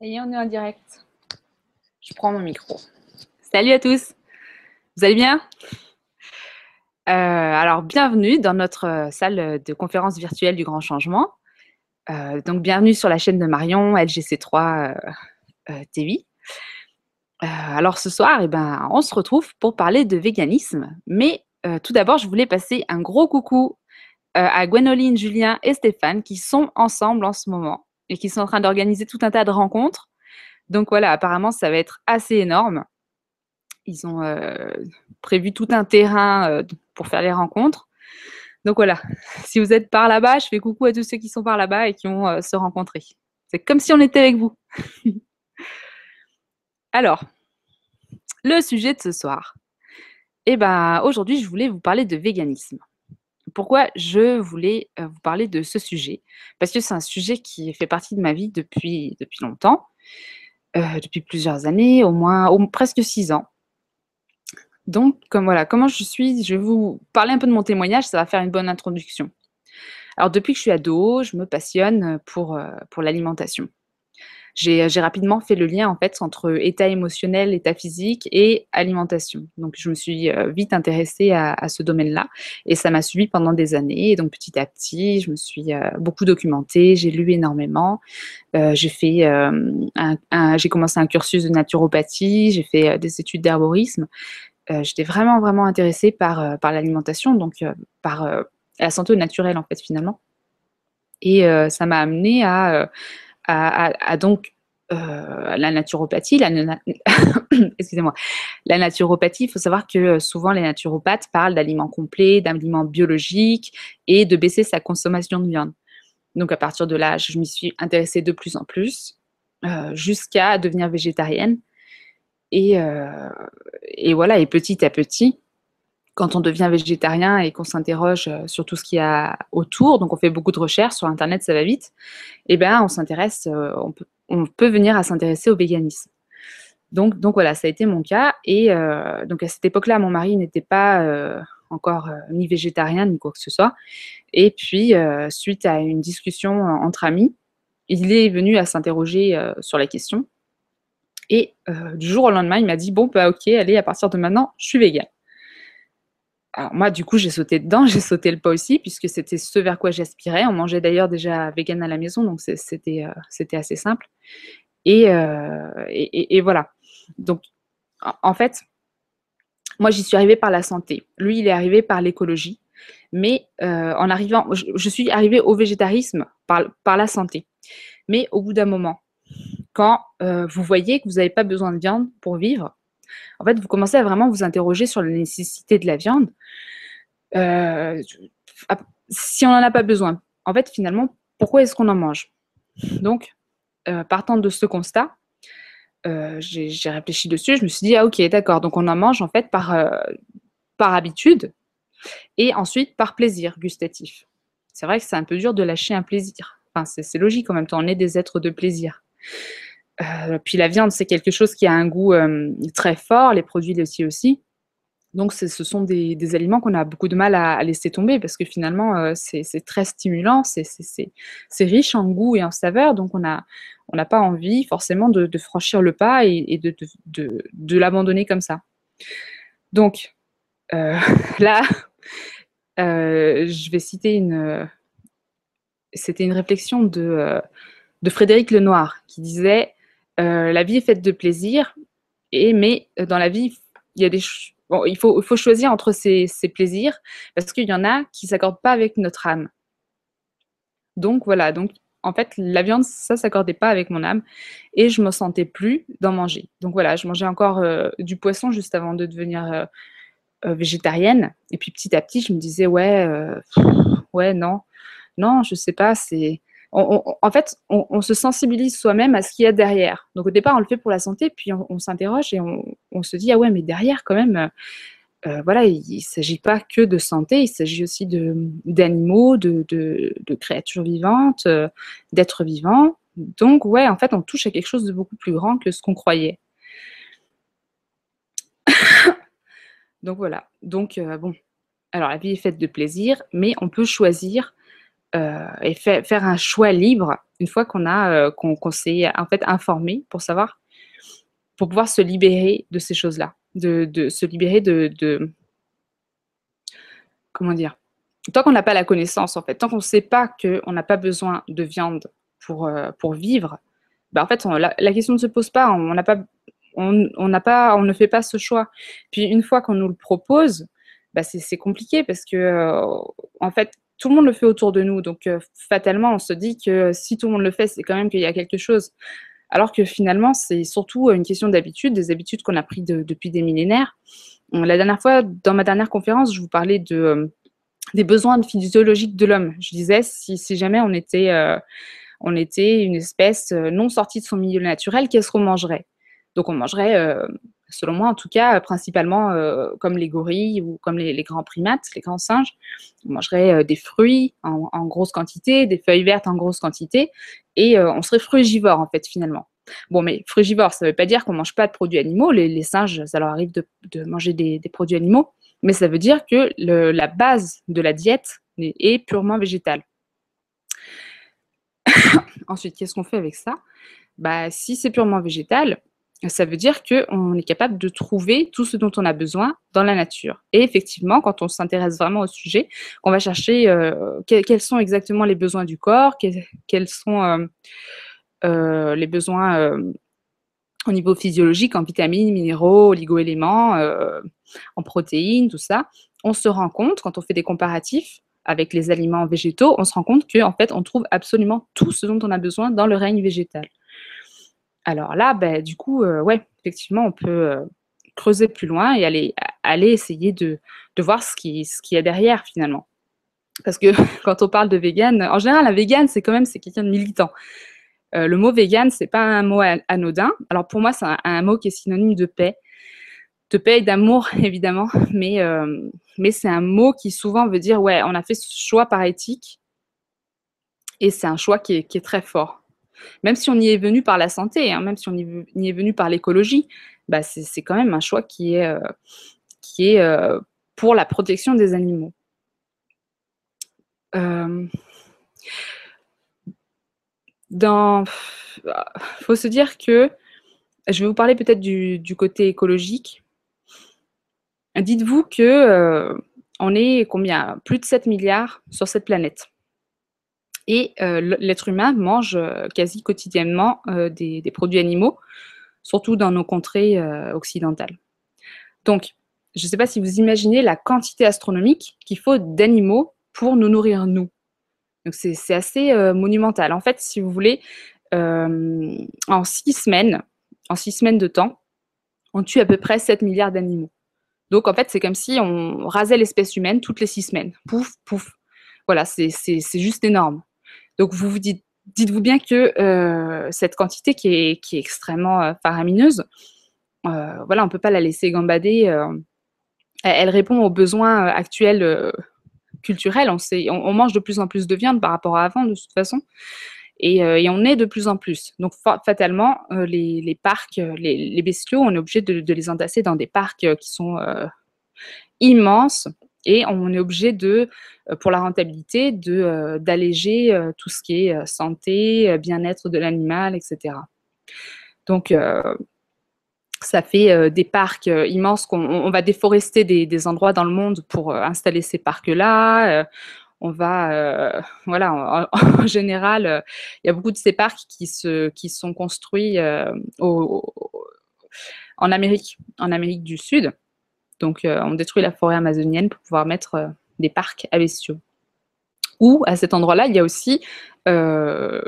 Et on est en direct. Je prends mon micro. Salut à tous. Vous allez bien? Euh, Alors, bienvenue dans notre euh, salle de conférence virtuelle du Grand Changement. Euh, donc, bienvenue sur la chaîne de Marion, LGC3 euh, euh, TV. Alors, ce soir, eh ben, on se retrouve pour parler de véganisme. Mais tout d'abord, je voulais passer un gros coucou à Gwenoline, Julien et Stéphane qui sont ensemble en ce moment et qui sont en train d'organiser tout un tas de rencontres. Donc voilà, apparemment, ça va être assez énorme. Ils ont euh, prévu tout un terrain euh, pour faire les rencontres. Donc voilà, si vous êtes par là-bas, je fais coucou à tous ceux qui sont par là-bas et qui vont euh, se rencontrer. C'est comme si on était avec vous. Alors, le sujet de ce soir. Eh ben, aujourd'hui, je voulais vous parler de véganisme. Pourquoi je voulais euh, vous parler de ce sujet? Parce que c'est un sujet qui fait partie de ma vie depuis, depuis longtemps, euh, depuis plusieurs années, au moins presque six ans. Donc, comme voilà, comment je suis, je vais vous parler un peu de mon témoignage, ça va faire une bonne introduction. Alors, depuis que je suis ado, je me passionne pour, euh, pour l'alimentation. J'ai j'ai rapidement fait le lien en fait entre état émotionnel, état physique et alimentation. Donc, je me suis euh, vite intéressée à, ce domaine-là et ça m'a suivi pendant des années. Et donc, petit à petit, je me suis euh, beaucoup documentée, j'ai lu énormément. Euh, j'ai fait, euh, j'ai commencé un cursus de naturopathie, j'ai fait euh, des études d'herborisme. Euh, J'étais vraiment, vraiment intéressée par, euh, par l'alimentation, donc euh, par euh, la santé naturelle en fait finalement. Et euh, ça m'a amené à, euh, à, donc euh, la naturopathie. La, excusez-moi. La naturopathie, il faut savoir que euh, souvent les naturopathes parlent d'aliments complets, d'aliments biologiques et de baisser sa consommation de viande. Donc à partir de là, je m'y suis intéressée de plus en plus euh, jusqu'à devenir végétarienne. Et voilà, et petit à petit, quand on devient végétarien et qu'on s'interroge euh, sur tout ce qu'il y a autour, donc on fait beaucoup de recherches sur Internet, ça va vite, et ben on s'intéresse, euh, on, peut, venir à s'intéresser au véganisme. Donc, donc voilà, ça a été mon cas. Et euh, donc à cette époque-là, mon mari n'était pas encore ni végétarien ni quoi que ce soit. Et puis, suite à une discussion entre amis, il est venu à s'interroger sur la question. Et du jour au lendemain, il m'a dit Bon, bah ok, allez, à partir de maintenant, je suis végane. Alors moi, du coup, j'ai sauté dedans, j'ai sauté le pas aussi, puisque c'était ce vers quoi j'aspirais. On mangeait d'ailleurs déjà vegan à la maison, donc euh, c'était assez simple. Et, euh, voilà. Donc, en, fait, moi, j'y suis arrivée par la santé. Lui, il est arrivé par l'écologie. Mais euh, en arrivant, je, suis arrivée au végétarisme par, la santé. Mais au bout d'un moment, quand vous voyez que vous n'avez pas besoin de viande pour vivre, en fait, vous commencez à vraiment vous interroger sur la nécessité de la viande. Euh, si on n'en a pas besoin, en fait, finalement, pourquoi est-ce qu'on en mange? Donc, euh, partant de ce constat, euh, j'ai réfléchi dessus, je me suis dit, ah ok, d'accord, donc on en mange en fait par, par habitude et ensuite par plaisir gustatif. C'est vrai que c'est un peu dur de lâcher un plaisir. Enfin, c'est logique en même temps, on est des êtres de plaisir. Euh, puis la viande, c'est quelque chose qui a un goût euh, très fort, les produits laitiers aussi. Donc ce sont des, aliments qu'on a beaucoup de mal à, laisser tomber parce que finalement, euh, c'est très stimulant, c'est- riche en goût et en saveur, donc on n'a pas envie forcément de, franchir le pas et, de, l'abandonner comme ça. Donc là, je vais citer une... C'était une réflexion de Frédéric Lenoir qui disait euh, La vie est faite de plaisir, et, mais euh, dans la vie, il y a des bon, il, faut, faut choisir entre ces, ces plaisirs parce qu'il y en a qui ne s'accordent pas avec notre âme. Donc voilà, donc en fait, la viande, ça ne s'accordait pas avec mon âme et je me sentais plus d'en manger. Donc voilà, je mangeais encore euh, du poisson juste avant de devenir végétarienne. Et puis petit à petit, je me disais, ouais, ouais, non, non, je sais pas, c'est. On- en fait, on, se sensibilise soi-même à ce qu'il y a derrière. Donc au départ, on le fait pour la santé, puis on, s'interroge et on, se dit, ah ouais, mais derrière, quand même, euh, voilà, il ne s'agit pas que de santé, il s'agit aussi d'animaux, de, créatures vivantes, euh, d'êtres vivants. Donc, ouais, en fait, on touche à quelque chose de beaucoup plus grand que ce qu'on croyait. Donc voilà. Donc, euh, bon. Alors, la vie est faite de plaisir, mais on peut choisir et faire un choix libre une fois qu'on a qu'on s'est en fait informé pour savoir pour pouvoir se libérer de ces choses-là, de, de, se libérer de, de comment dire tant qu'on n'a pas la connaissance, en fait, tant qu'on ne sait pas qu'on n'a pas besoin de viande pour, euh, pour vivre, bah, en fait, la, question ne se pose pas. On, n'a pas, on, on, pas, on ne fait pas ce choix. Puis une fois qu'on nous le propose, bah, c'est compliqué parce que, euh, en fait, tout le monde le fait autour de nous. Donc, euh, fatalement, on se dit que si tout le monde le fait, c'est quand même qu'il y a quelque chose. Alors que finalement, c'est surtout une question d'habitude, des habitudes qu'on a prises depuis des millénaires. La dernière fois, dans ma dernière conférence, je vous parlais de des besoins physiologiques de l'homme. Je disais, si, jamais on était, euh, on était une espèce euh, non sortie de son milieu naturel, qu'est-ce qu'on mangerait? Donc on mangerait, euh, selon moi en tout cas, principalement comme les gorilles ou comme les, grands primates, les grands singes. On mangerait des fruits en, grosse quantité, des feuilles vertes en grosse quantité, et on serait frugivore en fait finalement. Bon, mais frugivore, ça ne veut pas dire qu'on ne mange pas de produits animaux. Les, singes, ça leur arrive de, manger des, produits animaux mais ça veut dire que la base de la diète est, purement végétale. Ensuite, qu'est-ce qu'on fait avec ça? Bah, Si c'est purement végétal, ça veut dire qu'on est capable de trouver tout ce dont on a besoin dans la nature. Et effectivement, quand on s'intéresse vraiment au sujet, on va chercher euh, quels sont exactement les besoins du corps, quels, sont euh, euh, les besoins au niveau physiologique, en vitamines, minéraux, oligo-éléments, en protéines, tout ça, on se rend compte, quand on fait des comparatifs avec les aliments végétaux, on se rend compte qu'en fait, on trouve absolument tout ce dont on a besoin dans le règne végétal. Alors là, ben, du coup, euh, ouais, effectivement, on peut euh, creuser plus loin et aller, essayer de, voir ce qu'il qui y a derrière, finalement. Parce que quand on parle de vegan, en général, un vegan, c'est quand même quelqu'un de militant. Euh, le mot vegan, c'est pas un mot anodin. Alors pour moi, c'est un, mot qui est synonyme de paix, de paix et d'amour évidemment, mais, mais c'est un mot qui souvent veut dire ouais, on a fait ce choix par éthique et c'est un choix qui est, très fort. Même si on y est venu par la santé, hein, même si on y est venu par l'écologie, bah c'est quand même un choix qui est, euh, est pour la protection des animaux. Il faut se dire que je vais vous parler peut-être du, côté écologique. Dites-vous que euh, on est combien? Plus de 7 milliards sur cette planète. Et euh, l'être humain mange euh, quasi quotidiennement des, des, produits animaux, surtout dans nos contrées occidentales. Donc, je ne sais pas si vous imaginez la quantité astronomique qu'il faut d'animaux pour nous nourrir, nous. Donc c'est assez euh, monumental. En fait, si vous voulez, euh, en six semaines, en six semaines de temps, on tue à peu près 7 milliards d'animaux. Donc en fait, c'est comme si on rasait l'espèce humaine toutes les six semaines. Pouf, pouf. Voilà, c'est juste énorme. Donc vous vous dites, dites-vous bien que euh, cette quantité qui est, qui est extrêmement faramineuse, voilà, on ne peut pas la laisser gambader. elle répond aux besoins actuels culturel. On, mange de plus en plus de viande par rapport à avant, de toute façon. Et, euh, on est de plus en plus. Donc, fatalement, euh, les, parcs, euh, les, bestiaux, on est obligé de, les entasser dans des parcs qui sont immenses. Et on est obligé de, pour la rentabilité, de d'alléger tout ce qui est santé, bien-être de l'animal, etc. Donc, ça fait euh, des parcs euh, immenses qu'on on va déforester des, endroits dans le monde pour euh, installer ces parcs-là. on va, voilà, en, général, il y a beaucoup de ces parcs qui, se, qui sont construits en Amérique, en Amérique du Sud. Donc, on détruit la forêt amazonienne pour pouvoir mettre des parcs à bestiaux. Ou à cet endroit-là, il y a aussi, on,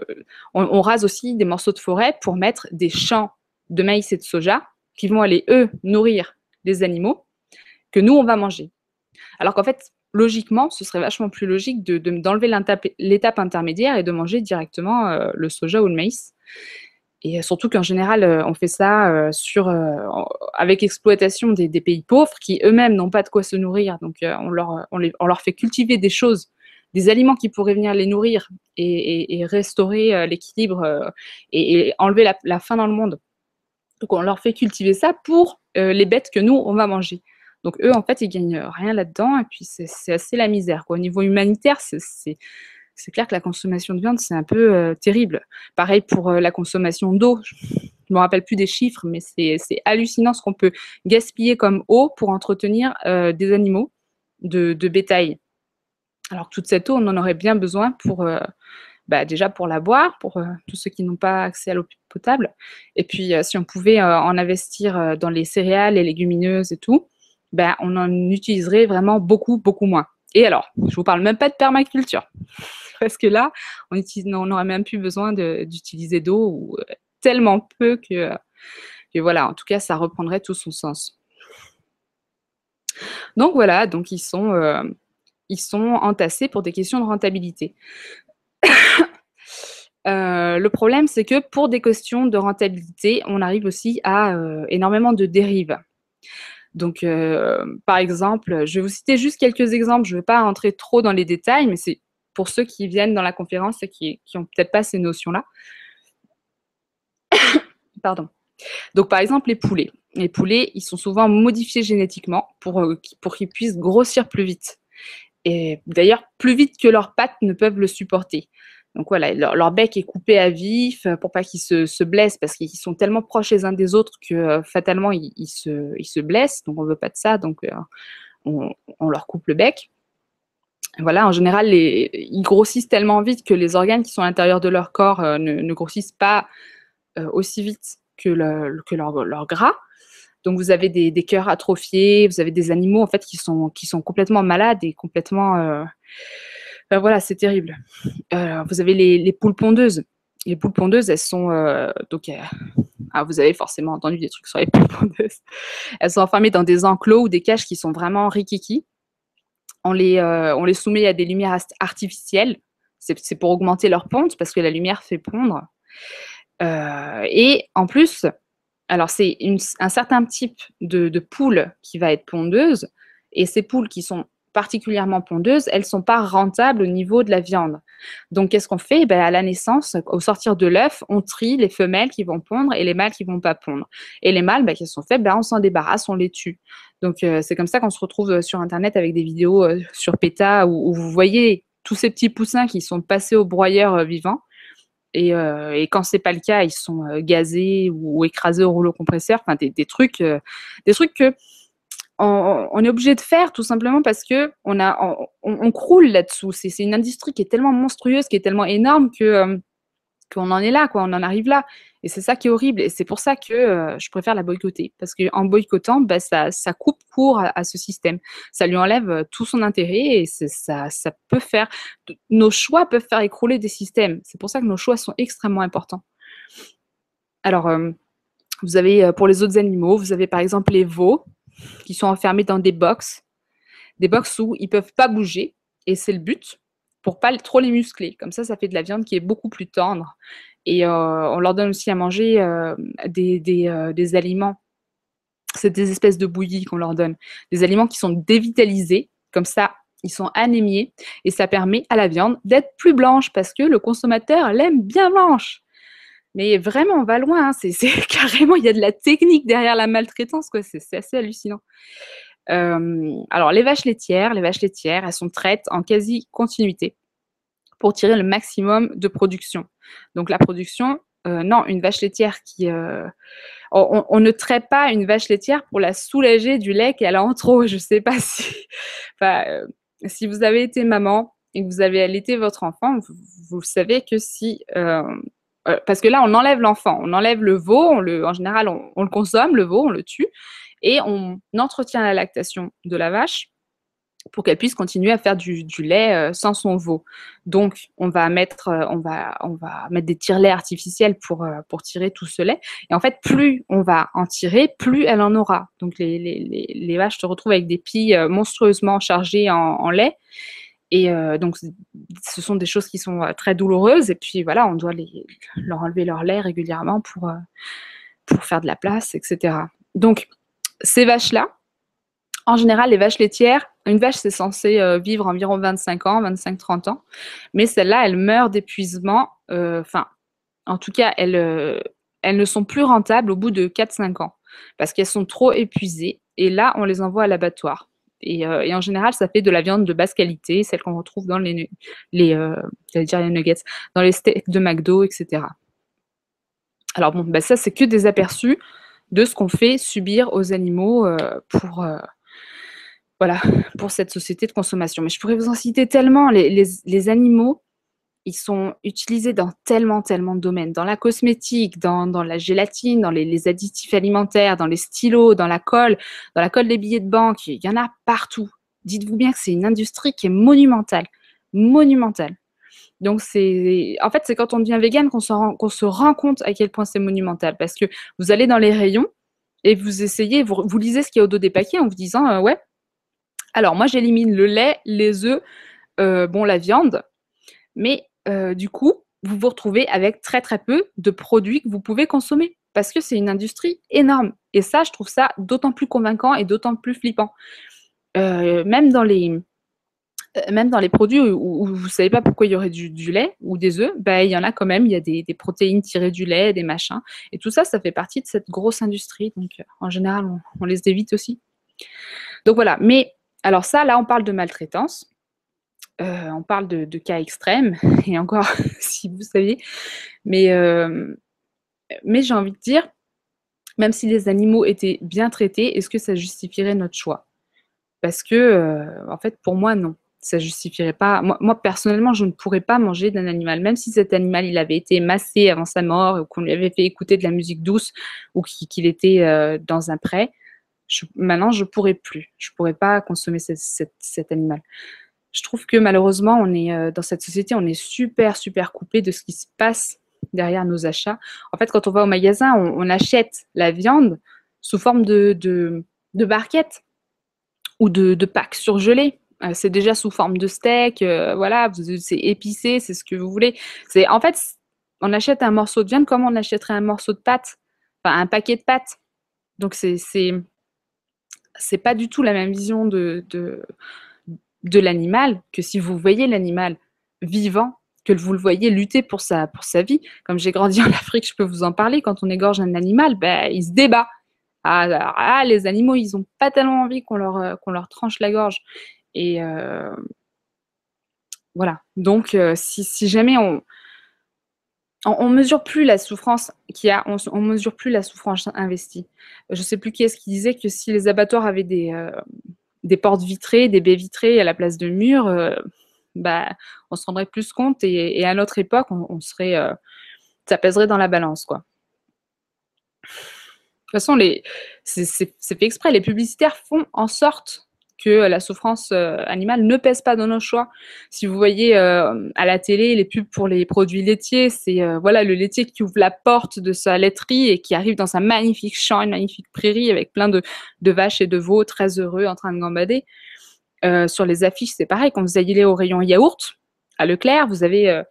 on, rase aussi des morceaux de forêt pour mettre des champs de maïs et de soja qui vont aller, eux, nourrir les animaux que nous, on va manger. Alors qu'en fait, logiquement, ce serait vachement plus logique d'enlever de, l'étape intermédiaire et de manger directement euh, le soja ou le maïs. Et surtout qu'en général, euh, on fait ça euh, sur, avec exploitation des, pays pauvres qui eux-mêmes n'ont pas de quoi se nourrir. Donc on, leur, on, leur fait cultiver des choses, des aliments qui pourraient venir les nourrir et, restaurer l'équilibre et, enlever la, faim dans le monde donc on leur fait cultiver ça pour euh, les bêtes que nous, on va manger. Donc eux, en fait, ils gagnent rien là-dedans. Et puis c'est assez la misère. Au niveau humanitaire, c'est c'est clair que la consommation de viande, c'est un peu euh, terrible. Pareil pour euh, la consommation d'eau. Je ne me rappelle plus des chiffres, mais c'est hallucinant ce qu'on peut gaspiller comme eau pour entretenir euh, des animaux de, bétail. Alors toute cette eau, on en aurait bien besoin pour, bah, déjà pour la boire, pour tous ceux qui n'ont pas accès à l'eau potable. Et puis si on pouvait en investir dans les céréales, les légumineuses et tout, ben, on en utiliserait vraiment beaucoup, beaucoup moins. Et alors, je vous parle même pas de permaculture, parce que là, on n'aurait même plus besoin d'utiliser d'eau ou euh, tellement peu que, voilà, en tout cas, ça reprendrait tout son sens. Donc voilà, donc ils sont, euh, ils sont entassés pour des questions de rentabilité. Euh, le problème, c'est que pour des questions de rentabilité, on arrive aussi à énormément de dérives. Donc, euh, par exemple, je vais vous citer juste quelques exemples. Je ne vais pas rentrer trop dans les détails, mais c'est pour ceux qui viennent dans la conférence et qui n'ont peut-être pas ces notions-là. Pardon. Donc, par exemple, les poulets. Les poulets, ils sont souvent modifiés génétiquement pour, euh, pour qu'ils puissent grossir plus vite. Et d'ailleurs, plus vite que leurs pattes ne peuvent le supporter. Donc voilà, leur, bec est coupé à vif euh, pour pas qu'ils se, blessent parce qu'ils sont tellement proches les uns des autres que euh, fatalement ils, se, blessent. Donc on veut pas de ça, donc euh, on, leur coupe le bec. Voilà, en général, ils grossissent tellement vite que les organes qui sont à l'intérieur de leur corps ne, grossissent pas aussi vite que, leur, gras. Donc vous avez des, cœurs atrophiés, vous avez des animaux en fait qui sont complètement malades et complètement ben voilà, c'est terrible. Euh, vous avez les, poules pondeuses. Les poules pondeuses, elles sont euh, donc euh, ah, vous avez forcément entendu des trucs sur les poules pondeuses. Elles sont enfermées dans des enclos ou des cages qui sont vraiment rikiki. On les, on les soumet à des lumières artificielles. C'est pour augmenter leur ponte parce que la lumière fait pondre. et en plus, alors c'est un certain type de poule qui va être pondeuse. Et ces poules qui sont particulièrement pondeuses, elles ne sont pas rentables au niveau de la viande. Donc, qu'est-ce qu'on fait? Ben, À la naissance, au sortir de l'œuf, on trie les femelles qui vont pondre et les mâles qui ne vont pas pondre. Et les mâles, ben, sont faibles, ben, on s'en débarrasse, on les tue. Donc, euh, c'est comme ça qu'on se retrouve euh, sur Internet avec des vidéos euh, sur PETA où, vous voyez tous ces petits poussins qui sont passés au broyeur vivant. Et, et, quand c'est pas le cas, ils sont gazés ou, écrasés au rouleau compresseur. Enfin, des, des trucs, des trucs que on, est obligé de faire tout simplement parce que on, a, on, croule là-dessous. C'est une industrie qui est tellement monstrueuse, qui est tellement énorme que euh, qu'on en est là, quoi, on en arrive là. Et c'est ça qui est horrible. Et c'est pour ça que euh, je préfère la boycotter. Parce qu'en boycottant, bah, ça, ça, coupe court à, ce système. Ça lui enlève euh, tout son intérêt et ça, ça peut faire. Nos choix peuvent faire écrouler des systèmes. C'est pour ça que nos choix sont extrêmement importants. Alors, vous avez pour les autres animaux, vous avez par exemple les veaux qui sont enfermés dans des box, des box où ils peuvent pas bouger, et c'est le but pour pas trop les muscler. Comme ça, ça fait de la viande qui est beaucoup plus tendre. Et euh, on leur donne aussi à manger euh, des, euh, des, aliments. C'est des espèces de bouillies qu'on leur donne. Des aliments qui sont dévitalisés. Comme ça, ils sont anémiés. Et ça permet à la viande d'être plus blanche parce que le consommateur l'aime bien blanche. Mais vraiment, on va loin. Hein. C'est, carrément, il y a de la technique derrière la maltraitance, quoi. C'est, assez hallucinant. alors, les vaches laitières, les vaches laitières, elles sont traites en quasi continuité pour tirer le maximum de production. Donc, la production, euh, non, une vache laitière qui. Euh, on, ne traite pas une vache laitière pour la soulager du lait qu'elle a en trop. Je ne sais pas si. Enfin, euh, si vous avez été maman et que vous avez allaité votre enfant, vous savez que si euh, parce que là, on enlève l'enfant, on enlève le veau, en général, on, le consomme, le veau, on le tue, et on entretient la lactation de la vache pour qu'elle puisse continuer à faire du, lait euh, sans son veau. Donc, on va mettre, euh, on va, on va mettre des tire-laits artificiels pour, pour tirer tout ce lait. Et en fait, plus on va en tirer, plus elle en aura. Donc, les, les, les, vaches se retrouvent avec des pilles monstrueusement chargées en lait. Et euh, donc, ce sont des choses qui sont euh, très douloureuses. Et puis, voilà, on doit leur enlever leur lait régulièrement pour, euh, pour faire de la place, etc. Donc, ces vaches-là, en général, les vaches laitières, une vache, c'est censé vivre environ 25 ans, 25-30 ans. Mais celles-là, elles meurent d'épuisement. Enfin, en tout cas, elles, elles ne sont plus rentables au bout de 4-5 ans parce qu'elles sont trop épuisées. Et là, on les envoie à l'abattoir. Et, en général, ça fait de la viande de basse qualité, celle qu'on retrouve dans les, les, dire les nuggets, dans les steaks de McDo, etc. Alors bon, bah ça, c'est que des aperçus de ce qu'on fait subir aux animaux pour, voilà, pour cette société de consommation. Mais je pourrais vous en citer tellement. Les, animaux, ils sont utilisés dans tellement, tellement de domaines. Dans la cosmétique, dans, la gélatine, dans les, additifs alimentaires, dans les stylos, dans la colle, dans la colle des billets de banque. Il y en a partout. Dites-vous bien que c'est une industrie qui est monumentale. Monumentale. Donc, c'est, en fait, c'est quand on devient vegan qu'on se, rend, se rend compte à quel point c'est monumental. Parce que vous allez dans les rayons et vous essayez, vous, lisez ce qu'il y a au dos des paquets en vous disant, euh, ouais, alors, moi, j'élimine le lait, les œufs, euh, bon, la viande, mais euh, du coup, vous vous retrouvez avec très très peu de produits que vous pouvez consommer parce que c'est une industrie énorme. Et ça, je trouve ça d'autant plus convaincant et d'autant plus flippant. Euh, même dans les même dans les produits où, vous ne savez pas pourquoi il y aurait du, lait ou des œufs, bah, il y en a quand même, il y a des, protéines tirées du lait, des machins. Et tout ça, ça fait partie de cette grosse industrie. Donc, en général, on les évite aussi. Donc voilà, mais alors ça, là, on parle de maltraitance. Euh, on parle de, cas extrêmes, et encore, si vous saviez. Mais, euh, mais j'ai envie de dire, même si les animaux étaient bien traités, est-ce que ça justifierait notre choix? Parce que, euh, en fait, pour moi, non. Ça justifierait pas. Moi, personnellement, je ne pourrais pas manger d'un animal, même si cet animal il avait été massé avant sa mort, ou qu'on lui avait fait écouter de la musique douce, ou qu'il était dans un pré maintenant, je pourrais plus. Je pourrais pas consommer cet animal. Je trouve que malheureusement, on est euh, dans cette société, on est super, super coupé de ce qui se passe derrière nos achats. En fait, quand on va au magasin, on, achète la viande sous forme de, de, barquettes ou de, de packs surgelés. Euh, c'est déjà sous forme de steak, euh, voilà, c'est épicé, c'est ce que vous voulez. C'est en fait, on achète un morceau de viande comme on achèterait un morceau de pâte, enfin un paquet de pâtes. Donc c'est c'est pas du tout la même vision de, de, l'animal que si vous voyez l'animal vivant, que vous le voyez lutter pour sa, vie. Comme j'ai grandi en Afrique, je peux vous en parler, quand on égorge un animal, ben, il se débat. Ah, ah les animaux, ils n'ont pas tellement envie qu'on leur, euh, qu'on leur tranche la gorge. Et euh, voilà. Donc, euh, si, jamais on, on, mesure plus la souffrance a, on, mesure plus la souffrance investie. Je ne sais plus qui est-ce qui disait que si les abattoirs avaient des, des portes vitrées, des baies vitrées à la place de murs, euh, bah, on se rendrait plus compte et, à notre époque, on, euh, ça pèserait dans la balance, quoi. De toute façon, c'est fait exprès. Les publicitaires font en sorte que la souffrance euh, animale ne pèse pas dans nos choix. Si vous voyez euh, à la télé les pubs pour les produits laitiers, c'est euh, voilà le laitier qui ouvre la porte de sa laiterie et qui arrive dans un magnifique champ, une magnifique prairie avec plein de, vaches et de veaux très heureux en train de gambader. sur les affiches, c'est pareil. Quand vous allez au rayon yaourt, à Leclerc, vous avez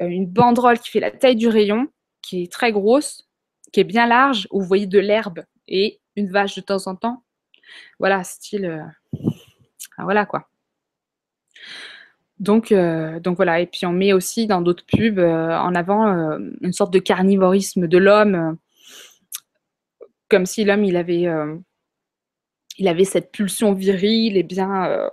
une banderole qui fait la taille du rayon, qui est très grosse, qui est bien large, où vous voyez de l'herbe et une vache de temps en temps voilà, style. Euh, voilà quoi. Donc, euh, donc voilà, et puis on met aussi dans d'autres pubs euh, en avant une sorte de carnivorisme de l'homme, comme si l'homme il avait, il avait cette pulsion virile et bien,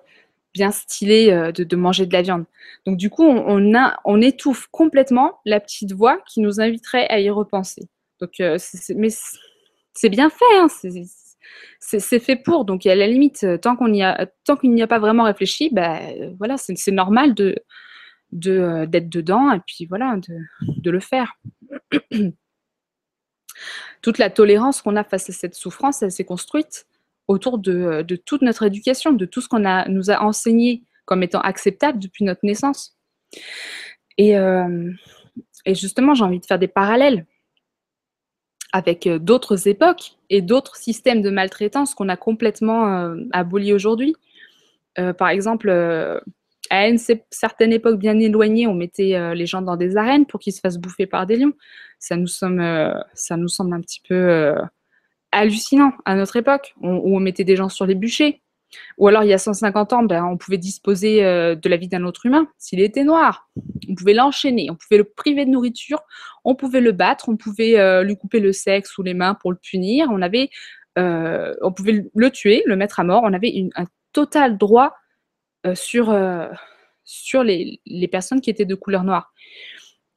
bien stylée de, manger de la viande. Donc du coup, on, on étouffe complètement la petite voix qui nous inviterait à y repenser. Donc, mais c'est bien fait, hein, c'est fait pour. Donc, à la limite, euh, tant qu'on y a, qu'il n'y a pas vraiment réfléchi, bah, euh, voilà, c'est normal de euh, d'être dedans et puis voilà, de, le faire. Toute la tolérance qu'on a face à cette souffrance, elle s'est construite autour de, toute notre éducation, de tout ce qu'on nous a enseigné comme étant acceptable depuis notre naissance. Et, et justement, j'ai envie de faire des parallèles avec euh, d'autres époques et d'autres systèmes de maltraitance qu'on a complètement euh, abolis aujourd'hui. Euh, par exemple, à une certaine époque bien éloignée, on mettait les gens dans des arènes pour qu'ils se fassent bouffer par des lions. Ça nous, semble, ça nous semble un petit peu hallucinant à notre époque, où on mettait des gens sur les bûchers. Ou alors, il y a 150 ans, ben, on pouvait disposer euh, de la vie d'un autre humain. S'il était noir, on pouvait l'enchaîner, on pouvait le priver de nourriture, on pouvait le battre, on pouvait euh, lui couper le sexe ou les mains pour le punir. On avait, euh, on pouvait le tuer, le mettre à mort. On avait une, total droit sur, les, personnes qui étaient de couleur noire.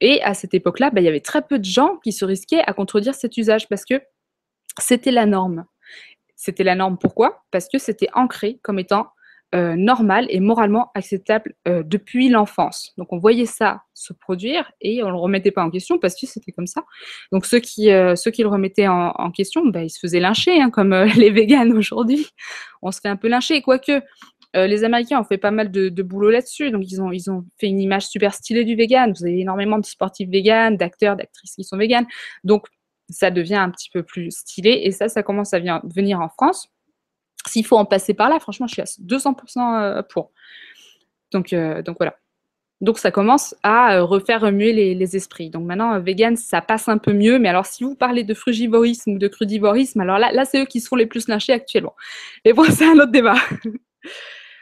Et à cette époque-là, bah, il y avait très peu de gens qui se risquaient à contredire cet usage parce que c'était la norme. C'était la norme pourquoi? Parce que c'était ancré comme étant euh, normal et moralement acceptable euh, depuis l'enfance. Donc on voyait ça se produire et on ne le remettait pas en question parce que c'était comme ça. Donc ceux qui, euh, ceux qui le remettaient en, question, bah, ils se faisaient lyncher, hein, comme les véganes aujourd'hui. On se fait un peu lyncher, quoique les Américains ont fait pas mal de, boulot là-dessus. Donc ils ont, ils ont fait une image super stylée du vegan. Vous avez énormément de sportifs véganes, d'acteurs, d'actrices qui sont véganes. Donc ça devient un petit peu plus stylé et ça, ça commence à venir en France. S'il faut en passer par là, franchement, je suis à 200% euh, pour. Donc, euh, donc voilà. Donc ça commence à euh, refaire remuer les, esprits. Donc maintenant, vegan, ça passe un peu mieux. Mais alors, si vous parlez de frugivorisme ou de crudivorisme, alors là, là c'est eux qui se font les plus lynchés actuellement. Mais bon, c'est un autre débat.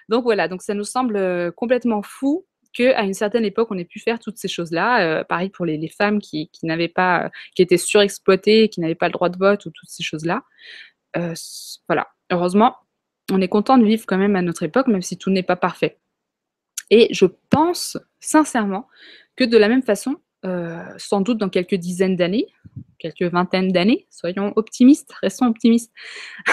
donc voilà, donc ça nous semble complètement fou qu'à une certaine époque, on ait pu faire toutes ces choses-là. pareil pour les, femmes qui, n'avaient pas, qui étaient surexploitées, qui n'avaient pas le droit de vote ou toutes ces choses-là. voilà heureusement, on est content de vivre quand même à notre époque, même si tout n'est pas parfait. Et je pense sincèrement que de la même façon, euh, sans doute dans quelques dizaines d'années, quelques vingtaines d'années, soyons optimistes, restons optimistes,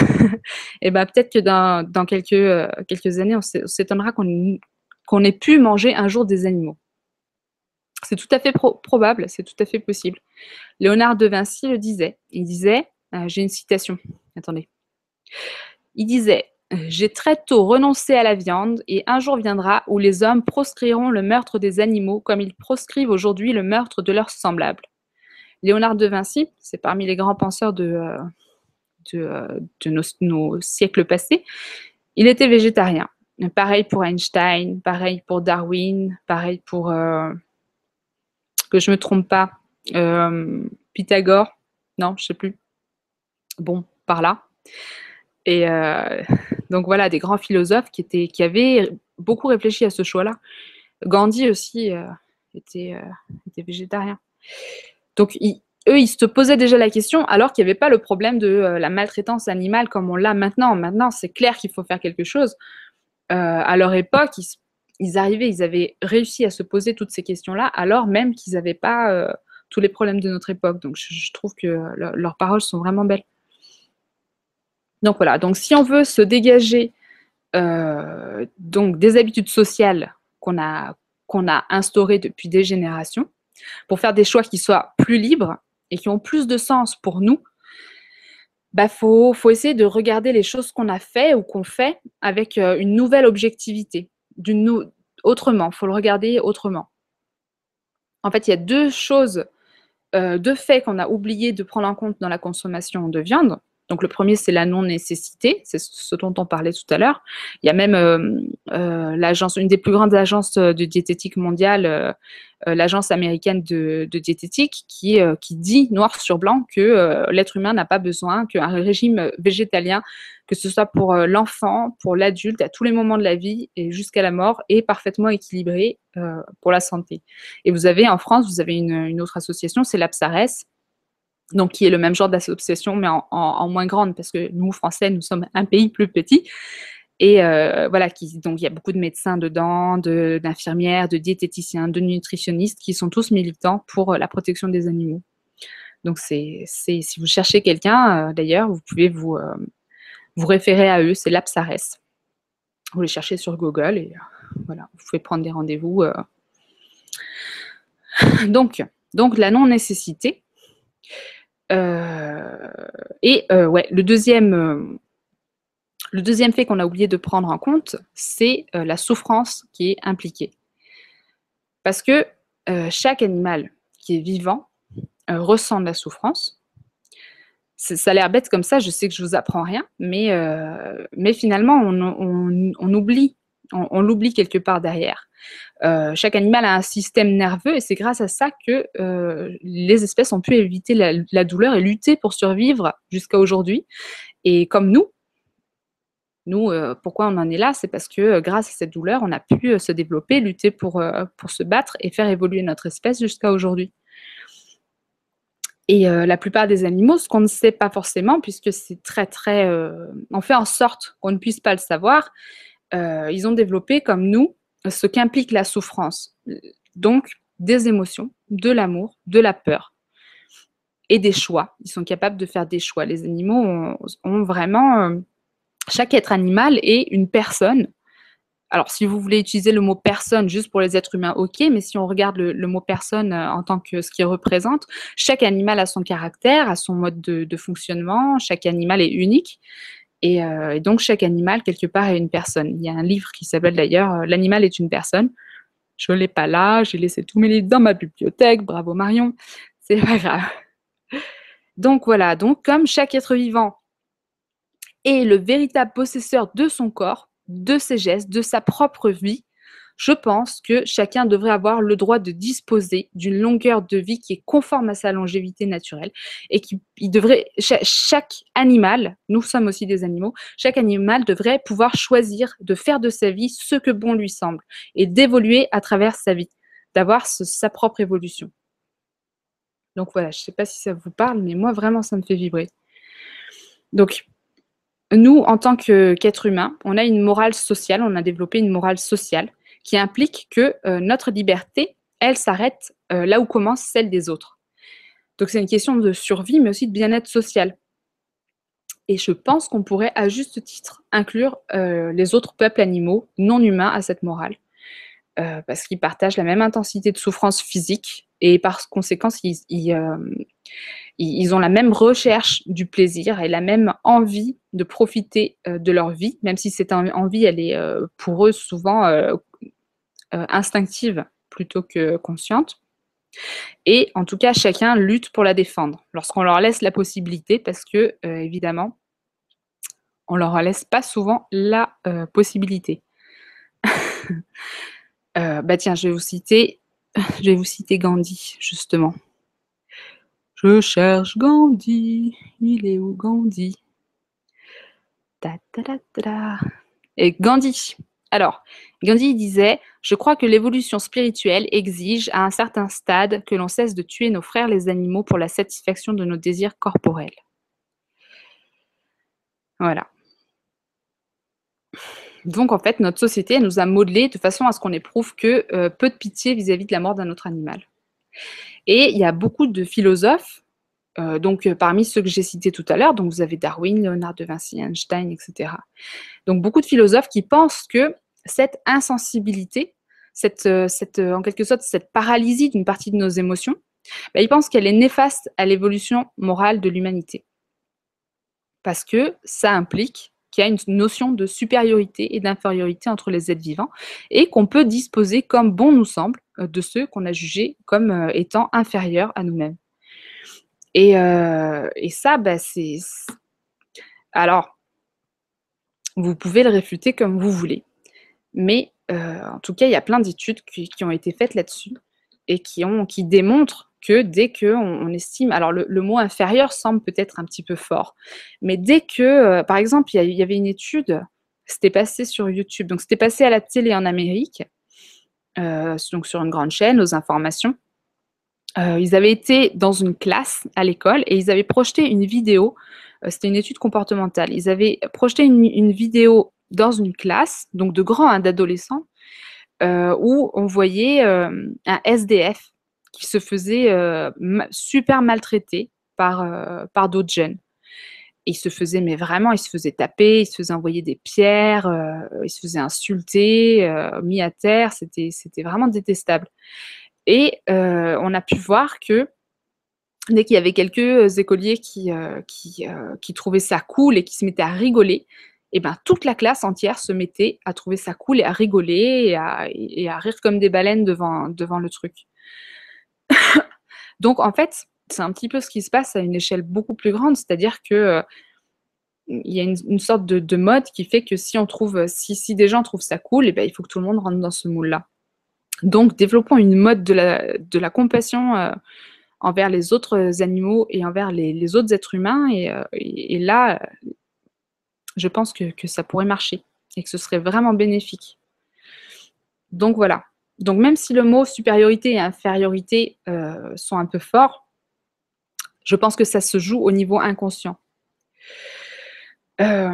et ben peut-être que dans, quelques, euh, quelques années, on s'étonnera qu'on ait pu manger un jour des animaux. C'est tout à fait probable, c'est tout à fait possible. Léonard de Vinci le disait. Il disait, euh, j'ai une citation, attendez, il disait J'ai très tôt renoncé à la viande, et un jour viendra où les hommes proscriront le meurtre des animaux comme ils proscrivent aujourd'hui le meurtre de leurs semblables. Léonard de Vinci, c'est parmi les grands penseurs de, euh, euh, nos, siècles passés, il était végétarien. Pareil pour Einstein, pareil pour Darwin, pareil pour, euh, que je ne me trompe pas, Pythagore, non, je sais plus. Bon, par là. Et euh, donc voilà, des grands philosophes qui, étaient, qui avaient beaucoup réfléchi à ce choix-là. Gandhi aussi euh, euh, était, végétarien. Donc eux, ils se posaient déjà la question alors qu'il n'y avait pas le problème de la maltraitance animale comme on l'a maintenant. Maintenant, c'est clair qu'il faut faire quelque chose. À leur époque, ils, avaient réussi à se poser toutes ces questions-là alors même qu'ils n'avaient pas tous les problèmes de notre époque. Donc je, trouve que leurs paroles sont vraiment belles. Donc voilà, donc si on veut se dégager euh, des habitudes sociales qu'on a, instaurées depuis des générations, pour faire des choix qui soient plus libres et qui ont plus de sens pour nous, bah, faut, essayer de regarder les choses qu'on a fait ou qu'on fait avec euh, une nouvelle objectivité, d'une autrement. Il faut le regarder autrement. En fait, il y a deux choses, euh, deux faits qu'on a oublié de prendre en compte dans la consommation de viande. Donc le premier, c'est la non-nécessité, c'est ce dont on parlait tout à l'heure. Il y a même euh, euh, l'agence, une des plus grandes agences de diététique mondiale, euh, l'agence américaine de, diététique, qui, qui dit noir sur blanc que l'être humain n'a pas besoin, qu'un régime végétalien, que ce soit pour l'enfant, pour l'adulte, à tous les moments de la vie et jusqu'à la mort, est parfaitement équilibré pour la santé. Et vous avez en France, vous avez une, une autre association, c'est l'APSARES, donc qui est le même genre d'association, mais en, moins grande, parce que nous, Français, nous sommes un pays plus petit. Et euh, voilà, qui, donc il y a beaucoup de médecins dedans, d'infirmières, de, diététiciens, de nutritionnistes qui sont tous militants pour euh, la protection des animaux. Donc c'est, si vous cherchez quelqu'un, euh, d'ailleurs, vous pouvez vous, vous référer à eux, c'est l'APSARES. Vous les cherchez sur Google et voilà, vous pouvez prendre des rendez-vous. Donc, donc la non-nécessité, et euh, ouais, le deuxième, euh, le deuxième fait qu'on a oublié de prendre en compte, c'est la souffrance qui est impliquée. Parce que chaque animal qui est vivant ressent de la souffrance. Ça a l'air bête comme ça, je sais que je vous apprends rien, mais finalement, on oublie on, l'oublie quelque part derrière. Euh, chaque animal a un système nerveux et c'est grâce à ça que euh, les espèces ont pu éviter la, douleur et lutter pour survivre jusqu'à aujourd'hui. Et comme nous, nous, euh, pourquoi on en est là? C'est parce que grâce à cette douleur, on a pu se développer, lutter pour, pour se battre et faire évoluer notre espèce jusqu'à aujourd'hui. Et la plupart des animaux, ce qu'on ne sait pas forcément, puisque c'est très très, on fait en sorte qu'on ne puisse pas le savoir, euh, ils ont développé, comme nous, ce qu'implique la souffrance. Donc, des émotions, de l'amour, de la peur et des choix. Ils sont capables de faire des choix. Les animaux ont, vraiment... Euh, chaque être animal est une personne. Alors, si vous voulez utiliser le mot personne juste pour les êtres humains, ok, mais si on regarde le, mot personne euh, en tant que ce qu'il représente, chaque animal a son caractère, a son mode de, fonctionnement, chaque animal est unique. Euh, et, donc, chaque animal, quelque part, est une personne. Il y a un livre qui s'appelle d'ailleurs L'animal est une personne. Je ne l'ai pas là, j'ai laissé tous mes livres dans ma bibliothèque. Bravo Marion, c'est pas grave. Donc voilà, donc comme chaque être vivant est le véritable possesseur de son corps, de ses gestes, de sa propre vie, je pense que chacun devrait avoir le droit de disposer d'une longueur de vie qui est conforme à sa longévité naturelle et qui devrait chaque, animal, nous sommes aussi des animaux, chaque animal devrait pouvoir choisir de faire de sa vie ce que bon lui semble et d'évoluer à travers sa vie, d'avoir sa propre évolution. Donc voilà, je ne sais pas si ça vous parle, mais moi vraiment ça me fait vibrer. Donc nous, en tant qu'être humain, on a une morale sociale, on a développé une morale sociale qui implique que euh, notre liberté, elle s'arrête euh, là où commence celle des autres. Donc c'est une question de survie, mais aussi de bien-être social. Et je pense qu'on pourrait, à juste titre, inclure euh, les autres peuples animaux non humains à cette morale. parce qu'ils partagent la même intensité de souffrance physique et par conséquent, ils, ils, ont la même recherche du plaisir et la même envie de profiter de leur vie, même si cette envie, elle est pour eux souvent euh, instinctive plutôt que consciente. Et en tout cas, chacun lutte pour la défendre lorsqu'on leur laisse la possibilité, parce que euh, évidemment, on leur laisse pas souvent la euh, possibilité. bah tiens, je vous citer, je vais vous citer Gandhi justement. Je cherche Gandhi, il est où Gandhi? Et Gandhi, alors, Gandhi disait Je crois que l'évolution spirituelle exige à un certain stade que l'on cesse de tuer nos frères les animaux pour la satisfaction de nos désirs corporels. Voilà. Donc, en fait, notre société nous a modelé de façon à ce qu'on éprouve que euh, peu de pitié vis-à-vis de la mort d'un autre animal. Et il y a beaucoup de philosophes, euh, donc euh, parmi ceux que j'ai cités tout à l'heure, donc vous avez Darwin, Léonard de Vinci, Einstein, etc. Donc beaucoup de philosophes qui pensent que cette insensibilité, cette, euh, en quelque sorte cette paralysie d'une partie de nos émotions, bah, ils pensent qu'elle est néfaste à l'évolution morale de l'humanité. Parce que ça implique qu'il y a une notion de supériorité et d'infériorité entre les êtres vivants et qu'on peut disposer comme bon nous semble de ceux qu'on a jugés comme étant inférieurs à nous-mêmes. Et, ça, bah, c'est... Alors, vous pouvez le réfuter comme vous voulez. Mais euh, en tout cas, il y a plein d'études qui, ont été faites là-dessus et qui, ont, qui démontrent que dès qu'on on estime, alors le, mot inférieur semble peut-être un petit peu fort, mais dès que, euh, par exemple, il y, avait une étude, c'était passé sur YouTube, donc c'était passé à la télé en Amérique, euh, donc sur une grande chaîne, aux informations. Ils avaient été dans une classe à l'école et ils avaient projeté une vidéo, c'était une étude comportementale, ils avaient projeté une vidéo dans une classe, donc de grands, hein, d'adolescents, euh, où on voyait euh, un SDF qui se faisait euh, super maltraité par, par d'autres jeunes. il se faisait, mais vraiment, il se faisait taper, il se faisait envoyer des pierres, il se faisait insulter, mis à terre, c'était vraiment détestable. Et on a pu voir que dès qu'il y avait quelques écoliers qui, qui, qui, trouvaient ça cool et qui se mettaient à rigoler, et eh ben, toute la classe entière se mettait à trouver ça cool et à rigoler et à, rire comme des baleines devant, le truc. Donc, en fait, c'est un petit peu ce qui se passe à une échelle beaucoup plus grande, c'est-à-dire que euh, il y a une, sorte de, mode qui fait que si des gens trouvent ça cool, eh ben, il faut que tout le monde rentre dans ce moule-là. Donc, développons une mode de la, compassion euh, envers les autres animaux et envers les, autres êtres humains. Et, euh, là, je pense que, ça pourrait marcher et que ce serait vraiment bénéfique. Donc voilà. Donc même si le mot supériorité et infériorité euh, sont un peu forts, je pense que ça se joue au niveau inconscient. Ça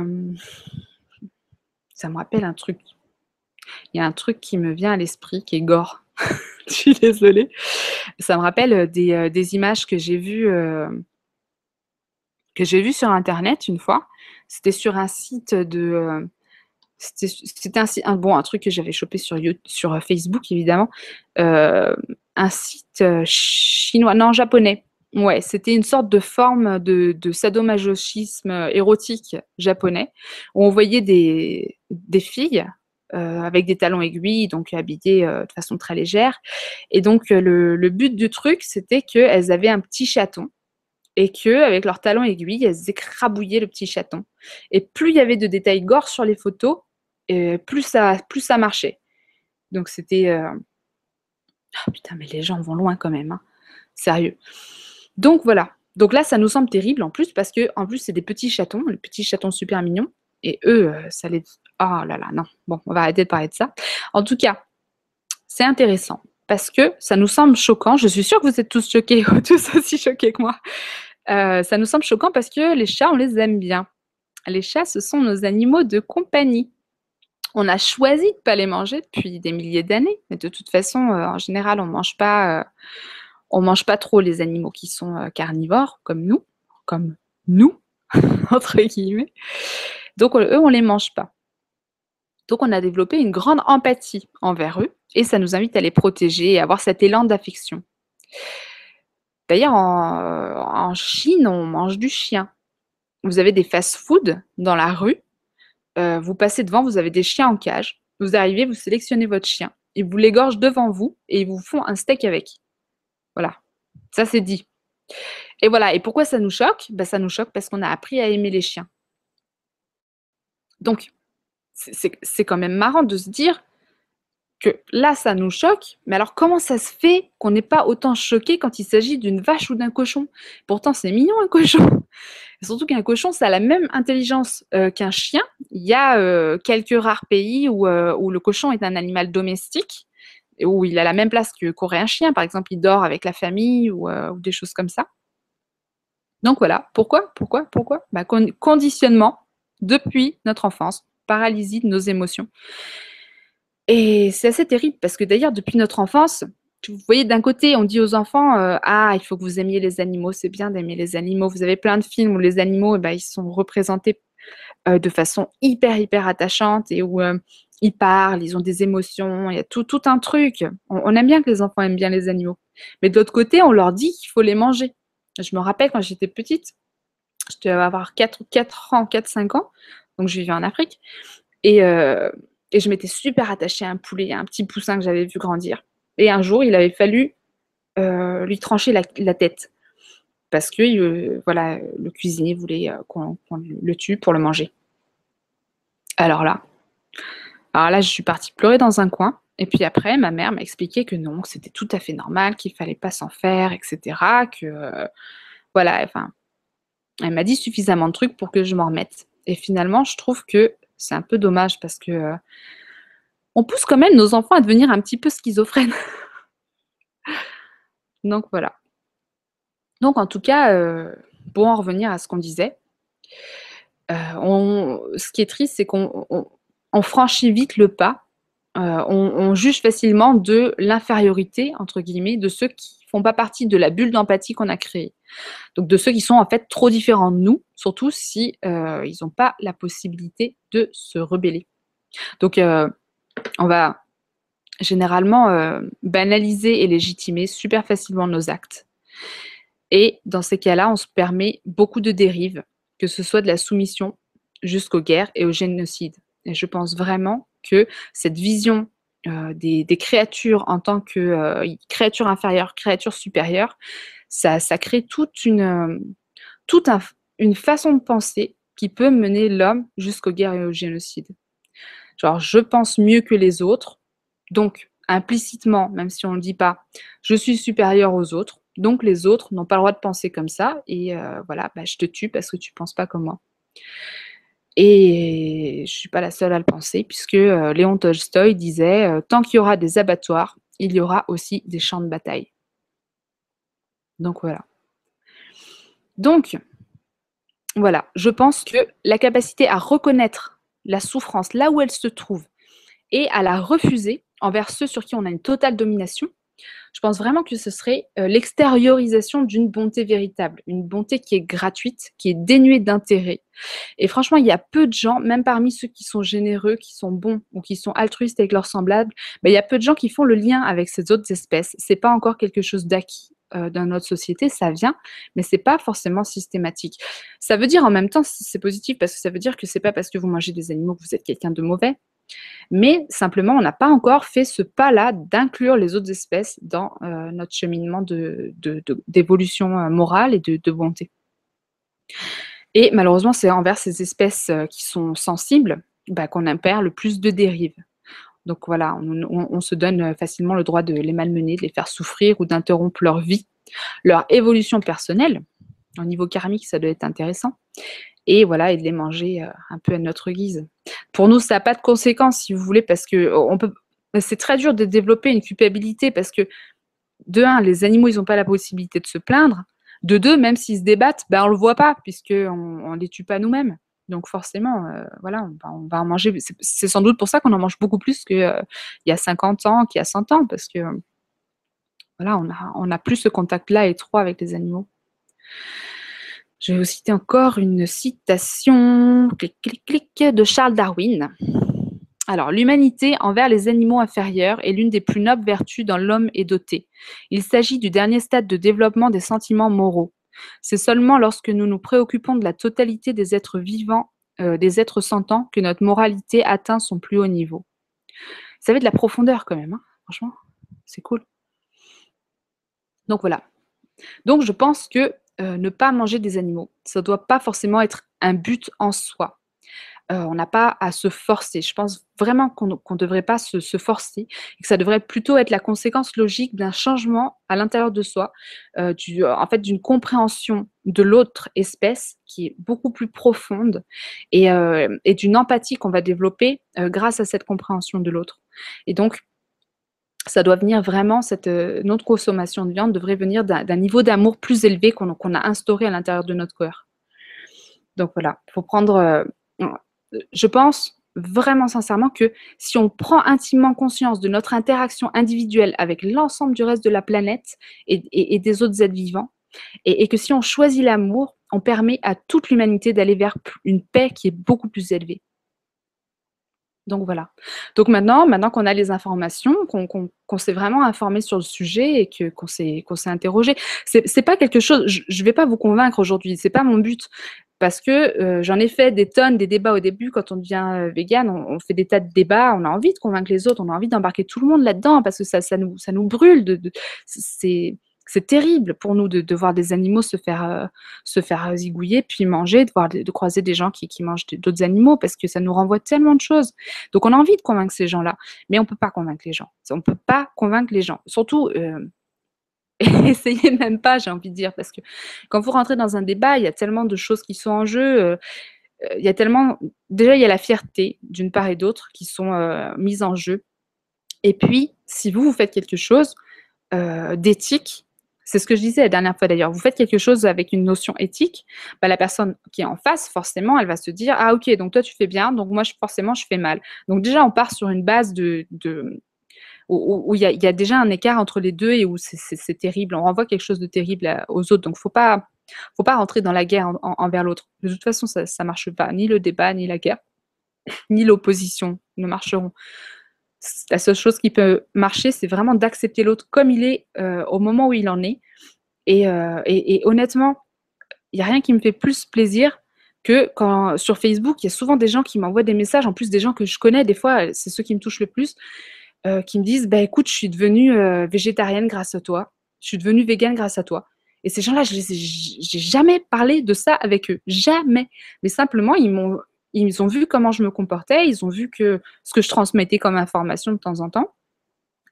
me rappelle un truc. Il y a un truc qui me vient à l'esprit qui est gore. Je suis désolée. Ça me rappelle des, des images que j'ai vues que j'ai vues sur internet une fois. C'était sur un site de c'était un, bon, un truc que j'avais chopé sur, sur Facebook, évidemment. un site chinois, non, japonais. Ouais, c'était une sorte de forme de, sadomasochisme érotique japonais, où on voyait des filles avec des talons aiguilles, donc habillées de façon très légère. Et donc, le, le but du truc, c'était qu'elles avaient un petit chaton et que avec leurs talons aiguilles, elles écrabouillaient le petit chaton. Et plus il y avait de détails gore sur les photos, plus ça, plus ça marchait. Donc c'était. Euh, ah, putain, mais les gens vont loin quand même. Hein. Sérieux. Donc voilà. Donc là, ça nous semble terrible en plus parce que en plus c'est des petits chatons, les petits chatons super mignons. Et eux, euh, ça les. Oh là là, non. Bon, on va arrêter de parler de ça. En tout cas, c'est intéressant parce que ça nous semble choquant. Je suis sûre que vous êtes tous choqués, tous aussi choqués que moi. Euh, ça nous semble choquant parce que les chats, on les aime bien. Les chats, ce sont nos animaux de compagnie. On a choisi de ne pas les manger depuis des milliers d'années, mais de toute façon, euh, en général, on mange pas, euh, mange pas trop les animaux qui sont carnivores, comme nous, comme nous, entre guillemets. Donc, eux, on les mange pas. Donc, on a développé une grande empathie envers eux, et ça nous invite à les protéger et à avoir cet élan d'affection. D'ailleurs, en, Chine, on mange du chien. Vous avez des fast-food dans la rue euh, vous passez devant, vous avez des chiens en cage. Vous arrivez, vous sélectionnez votre chien. Ils vous l'égorgent devant vous et ils vous font un steak avec. Voilà. Ça, c'est dit. Et voilà. Et pourquoi ça nous choque? Ben, Ça nous choque parce qu'on a appris à aimer les chiens. Donc, c'est quand même marrant de se dire que là, ça nous choque. Mais alors, comment ça se fait qu'on n'est pas autant choqué quand il s'agit d'une vache ou d'un cochon? Pourtant, c'est mignon un cochon. surtout qu'un cochon, ça a la même intelligence euh, qu'un chien. Il y a euh, quelques rares pays euh, où, le cochon est un animal domestique, où il a la même place qu'aurait un chien. Par exemple, il dort avec la famille ou, des choses comme ça. Donc voilà, pourquoi? Pourquoi? Pourquoi? Bah, Conditionnement depuis notre enfance, paralysie de nos émotions. Et c'est assez terrible parce que d'ailleurs, depuis notre enfance, vous voyez, d'un côté, on dit aux enfants euh, Ah, il faut que vous aimiez les animaux, c'est bien d'aimer les animaux. Vous avez plein de films où les animaux, eh ben, ils sont représentés euh, de façon hyper, hyper attachante et où euh, ils parlent, ils ont des émotions, il y a tout, tout un truc. On, aime bien que les enfants aiment bien les animaux. Mais de l'autre côté, on leur dit qu'il faut les manger. Je me rappelle quand j'étais petite, je devais avoir 4, 4 ans, 4-5 ans, donc je vivais en Afrique. Et et je m'étais super attachée à un poulet, à un petit poussin que j'avais vu grandir. Et un jour, il avait fallu euh, lui trancher la, tête. Parce que euh, voilà, le cuisinier voulait euh, qu'on le tue pour le manger. Alors là, alors là, je suis partie pleurer dans un coin. Et puis après, ma mère m'a expliqué que non, que c'était tout à fait normal, qu'il fallait pas s'en faire, etc. Que voilà, enfin, elle m'a dit suffisamment de trucs pour que je m'en remette. Et finalement, je trouve que c'est un peu dommage parce que euh, on pousse quand même nos enfants à devenir un petit peu schizophrènes. Donc voilà. Donc en tout cas, euh, pour en revenir à ce qu'on disait, euh, ce qui est triste, c'est qu'on franchit vite le pas. on, juge facilement de l'infériorité, entre guillemets, de ceux qui font pas partie de la bulle d'empathie qu'on a créée. Donc de ceux qui sont en fait trop différents de nous, surtout si euh, ils n'ont pas la possibilité de se rebeller. Donc euh, on va généralement euh, banaliser et légitimer super facilement nos actes. Et dans ces cas-là, on se permet beaucoup de dérives, que ce soit de la soumission jusqu'aux guerres et au génocide. Et je pense vraiment que cette vision des, créatures en tant que créatures inférieures, créatures supérieures, ça, crée toute une, euh, une façon de penser qui peut mener l'homme jusqu'aux guerres et au génocide. Genre, je pense mieux que les autres, donc implicitement, même si on ne le dit pas, je suis supérieur aux autres, donc les autres n'ont pas le droit de penser comme ça, et euh, voilà, bah, je te tue parce que tu ne penses pas comme moi. Et je ne suis pas la seule à le penser, puisque euh, Léon Tolstoï disait Tant qu'il y aura des abattoirs, il y aura aussi des champs de bataille. Donc voilà. Donc, voilà, je pense que la capacité à reconnaître la souffrance là où elle se trouve et à la refuser envers ceux sur qui on a une totale domination, je pense vraiment que ce serait euh, l'extériorisation d'une bonté véritable, une bonté qui est gratuite, qui est dénuée d'intérêt. Et franchement, il y a peu de gens, même parmi ceux qui sont généreux, qui sont bons ou qui sont altruistes avec leurs semblables, ben, il y a peu de gens qui font le lien avec ces autres espèces. C'est pas encore quelque chose d'acquis. Euh, dans notre société, ça vient, mais c'est pas forcément systématique. Ça veut dire en même temps, c'est positif parce que ça veut dire que c'est pas parce que vous mangez des animaux que vous êtes quelqu'un de mauvais, mais simplement, on n'a pas encore fait ce pas-là d'inclure les autres espèces dans euh, notre cheminement d'évolution euh, morale et de, bonté. Et malheureusement, c'est envers ces espèces euh, qui sont sensibles bah, qu'on impère le plus de dérives. Donc voilà, on, se donne facilement le droit de les malmener, de les faire souffrir ou d'interrompre leur vie, leur évolution personnelle. Au niveau karmique, ça doit être intéressant et voilà, et de les manger euh, un peu à notre guise. Pour nous, ça n'a pas de conséquences, si vous voulez, parce que euh, on peut. C'est très dur de développer une culpabilité parce que, de un, les animaux, ils n'ont pas la possibilité de se plaindre. De deux, même s'ils se débattent, ben, on ne le voit pas, puisqu'on ne les tue pas nous-mêmes. Donc forcément, euh, voilà, on va, en manger. C'est sans doute pour ça qu'on en mange beaucoup plus qu'il y a 50 ans, qu'il y a 100 ans, parce que voilà, on n'a plus ce contact-là étroit avec les animaux. Je vais vous citer encore une citation clic, clic, clic, de Charles Darwin. Alors, l'humanité envers les animaux inférieurs est l'une des plus nobles vertus dont l'homme est doté. Il s'agit du dernier stade de développement des sentiments moraux. C'est seulement lorsque nous nous préoccupons de la totalité des êtres vivants, euh, des êtres sentants, que notre moralité atteint son plus haut niveau. Ça avait de la profondeur quand même, hein, franchement, c'est cool. Donc voilà. Donc je pense que euh, ne pas manger des animaux. Ça ne doit pas forcément être un but en soi. Euh, on n'a pas à se forcer. Je pense vraiment qu'on ne devrait pas se, forcer et que ça devrait plutôt être la conséquence logique d'un changement à l'intérieur de soi, euh, en fait d'une compréhension de l'autre espèce qui est beaucoup plus profonde et, et d'une empathie qu'on va développer grâce à cette compréhension de l'autre. Et donc, ça doit venir vraiment, cette, euh, notre consommation de viande devrait venir d'un niveau d'amour plus élevé qu'on a instauré à l'intérieur de notre cœur. Donc voilà, il faut prendre, euh, je pense vraiment sincèrement que si on prend intimement conscience de notre interaction individuelle avec l'ensemble du reste de la planète et, des autres êtres vivants, et que si on choisit l'amour, on permet à toute l'humanité d'aller vers une paix qui est beaucoup plus élevée. Donc voilà. Donc maintenant, maintenant qu'on a les informations, qu'on s'est vraiment informé sur le sujet et que qu'on s'est qu'on s'est interrogé, c'est pas quelque chose. Je, ne vais pas vous convaincre aujourd'hui. C'est pas mon but parce que euh, j'en ai fait des tonnes, des débats au début. Quand on devient euh, vegan, on, fait des tas de débats. On a envie de convaincre les autres. On a envie d'embarquer tout le monde là-dedans parce que ça, nous brûle. C'est c'est terrible pour nous de, voir des animaux se faire, euh, se faire zigouiller, puis manger, de, voir, de croiser des gens qui, qui mangent d'autres animaux, parce que ça nous renvoie tellement de choses. Donc on a envie de convaincre ces gens-là, mais on ne peut pas convaincre les gens. On ne peut pas convaincre les gens. Surtout, euh, essayez même pas, j'ai envie de dire, parce que quand vous rentrez dans un débat, il y a tellement de choses qui sont en jeu. Euh, il y a tellement. Déjà, il y a la fierté d'une part et d'autre qui sont mises en jeu. Et puis, si vous, vous faites quelque chose d'éthique, c'est ce que je disais la dernière fois d'ailleurs. Vous faites quelque chose avec une notion éthique, bah, la personne qui est en face, forcément, elle va se dire Ah, ok, donc toi tu fais bien, donc moi forcément je fais mal. Donc déjà, on part sur une base de. où il y, a déjà un écart entre les deux et où c'est terrible. On renvoie quelque chose de terrible aux autres. Donc, faut pas, faut pas rentrer dans la guerre envers l'autre. De toute façon, ça ne marche pas. Ni le débat, ni la guerre, ni l'opposition ne marcheront la seule chose qui peut marcher, c'est vraiment d'accepter l'autre comme il est euh, au moment où il en est. Et, euh, honnêtement, il n'y a rien qui me fait plus plaisir que quand sur Facebook, il y a souvent des gens qui m'envoient des messages, en plus des gens que je connais, des fois, c'est ceux qui me touchent le plus, euh, qui me disent bah, écoute, je suis devenue végétarienne grâce à toi, je suis devenue végane grâce à toi. Et ces gens-là, je n'ai jamais parlé de ça avec eux, jamais. Mais simplement, ils m'ont ils ont vu comment je me comportais, ils ont vu que ce que je transmettais comme information de temps en temps.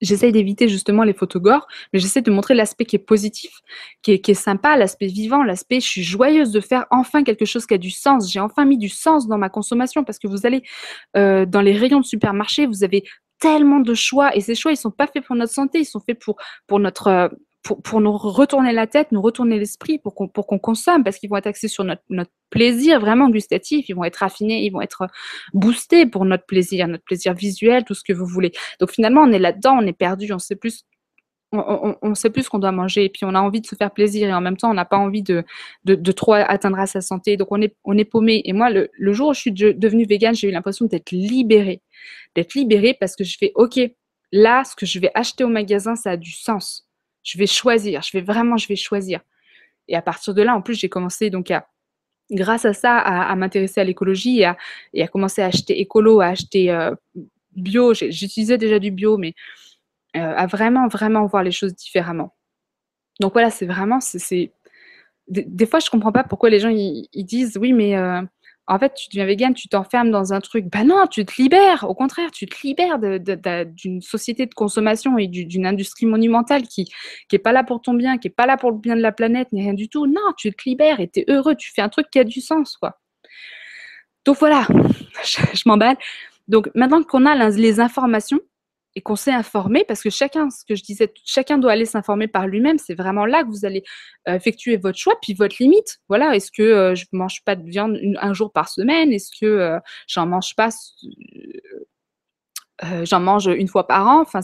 J'essaye d'éviter justement les photogores, mais j'essaie de montrer l'aspect qui est positif, qui est, sympa, l'aspect vivant, l'aspect je suis joyeuse de faire enfin quelque chose qui a du sens. J'ai enfin mis du sens dans ma consommation parce que vous allez euh, dans les rayons de supermarché, vous avez tellement de choix et ces choix ils sont pas faits pour notre santé, ils sont faits pour pour notre euh, pour, nous retourner la tête, nous retourner l'esprit, pour qu'on pour qu'on consomme, parce qu'ils vont être axés sur notre, notre, plaisir vraiment gustatif, ils vont être affinés, ils vont être boostés pour notre plaisir, notre plaisir visuel, tout ce que vous voulez. Donc finalement, on est là-dedans, on est perdu, on sait plus on, on, sait plus ce qu'on doit manger et puis on a envie de se faire plaisir et en même temps on n'a pas envie de, trop atteindre à sa santé. Donc on est, on est paumé. Et moi, le, le jour où je suis devenue végane, j'ai eu l'impression d'être libérée. D'être libérée parce que je fais OK, là, ce que je vais acheter au magasin, ça a du sens. Je vais choisir. Je vais vraiment, je vais choisir. Et à partir de là, en plus, j'ai commencé donc à, grâce à ça, à, m'intéresser à l'écologie et à, et à commencer à acheter écolo, à acheter euh, bio. J'utilisais déjà du bio, mais euh, à vraiment, vraiment voir les choses différemment. Donc voilà, c'est vraiment, c'est, des, fois, je comprends pas pourquoi les gens ils disent oui, mais euh, en fait, tu deviens végane, tu t'enfermes dans un truc. Ben non, tu te libères. Au contraire, tu te libères d'une société de consommation et d'une industrie monumentale qui qui est pas là pour ton bien, qui est pas là pour le bien de la planète, ni rien du tout. Non, tu te libères et tu es heureux. Tu fais un truc qui a du sens, quoi. Donc voilà, je, je m'emballe. Donc maintenant qu'on a les informations, et qu'on s'est informé, parce que chacun, ce que je disais, chacun doit aller s'informer par lui-même. C'est vraiment là que vous allez euh, effectuer votre choix, puis votre limite. Voilà, est-ce que euh, je mange pas de viande un jour par semaine? Est-ce que euh, j'en mange pas euh, J'en mange une fois par an? Enfin,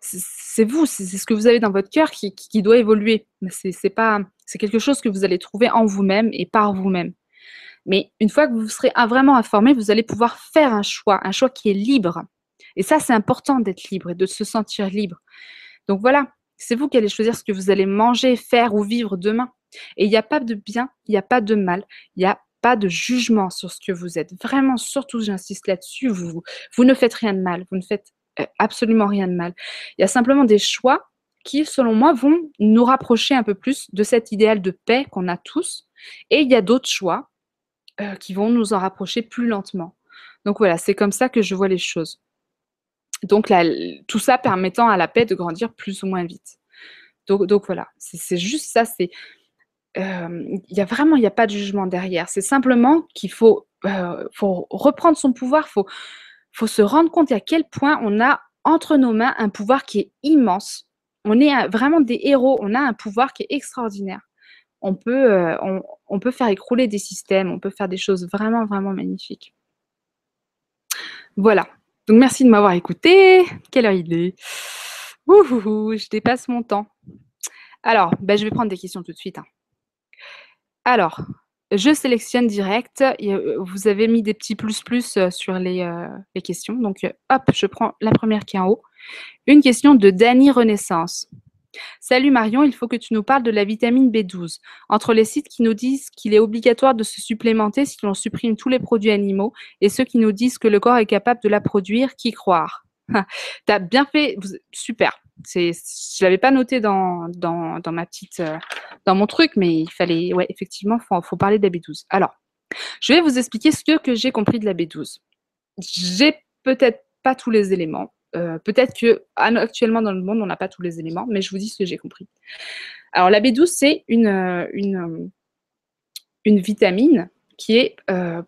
c'est vous, c'est ce que vous avez dans votre cœur qui, qui, doit évoluer. C'est quelque chose que vous allez trouver en vous-même et par vous-même. Mais une fois que vous serez vraiment informé, vous allez pouvoir faire un choix, un choix qui est libre et ça, c'est important d'être libre et de se sentir libre. Donc voilà, c'est vous qui allez choisir ce que vous allez manger, faire ou vivre demain. Et il n'y a pas de bien, il n'y a pas de mal, il n'y a pas de jugement sur ce que vous êtes. Vraiment, surtout, j'insiste là-dessus, vous, ne faites rien de mal, vous ne faites euh, absolument rien de mal. Il y a simplement des choix qui, selon moi, vont nous rapprocher un peu plus de cet idéal de paix qu'on a tous. Et il y a d'autres choix euh, qui vont nous en rapprocher plus lentement. Donc voilà, c'est comme ça que je vois les choses. Donc tout ça permettant à la paix de grandir plus ou moins vite. Donc, voilà, c'est juste ça. Euh, il y a vraiment il n'y a pas de jugement derrière. C'est simplement qu'il faut, euh, reprendre son pouvoir. Faut faut se rendre compte à quel point on a entre nos mains un pouvoir qui est immense. On est vraiment des héros. On a un pouvoir qui est extraordinaire. Euh, on peut faire écrouler des systèmes. On peut faire des choses vraiment, vraiment magnifiques. Voilà. Donc merci de m'avoir écouté. Quelle heure il est? Ouh, je dépasse mon temps. Alors, ben, je vais prendre des questions tout de suite. Hein. Alors, je sélectionne direct. Euh, vous avez mis des petits plus plus euh, sur les, euh, les questions. Donc, hop, je prends la première qui est en haut. Une question de Dany Renaissance. Salut Marion, il faut que tu nous parles de la vitamine B12. Entre les sites qui nous disent qu'il est obligatoire de se supplémenter si l'on supprime tous les produits animaux et ceux qui nous disent que le corps est capable de la produire, qui croire? Tu as bien fait, super. C'est, je l'avais pas noté dans, dans, dans, ma petite, euh, dans mon truc, mais il fallait, ouais, effectivement, faut, faut parler de la B12. Alors, je vais vous expliquer ce que j'ai compris de la B12. J'ai peut-être pas tous les éléments. Euh, peut-être que actuellement dans le monde, on n'a pas tous les éléments, mais je vous dis ce que j'ai compris. Alors la B12, c'est une, euh, euh, une, vitamine qui est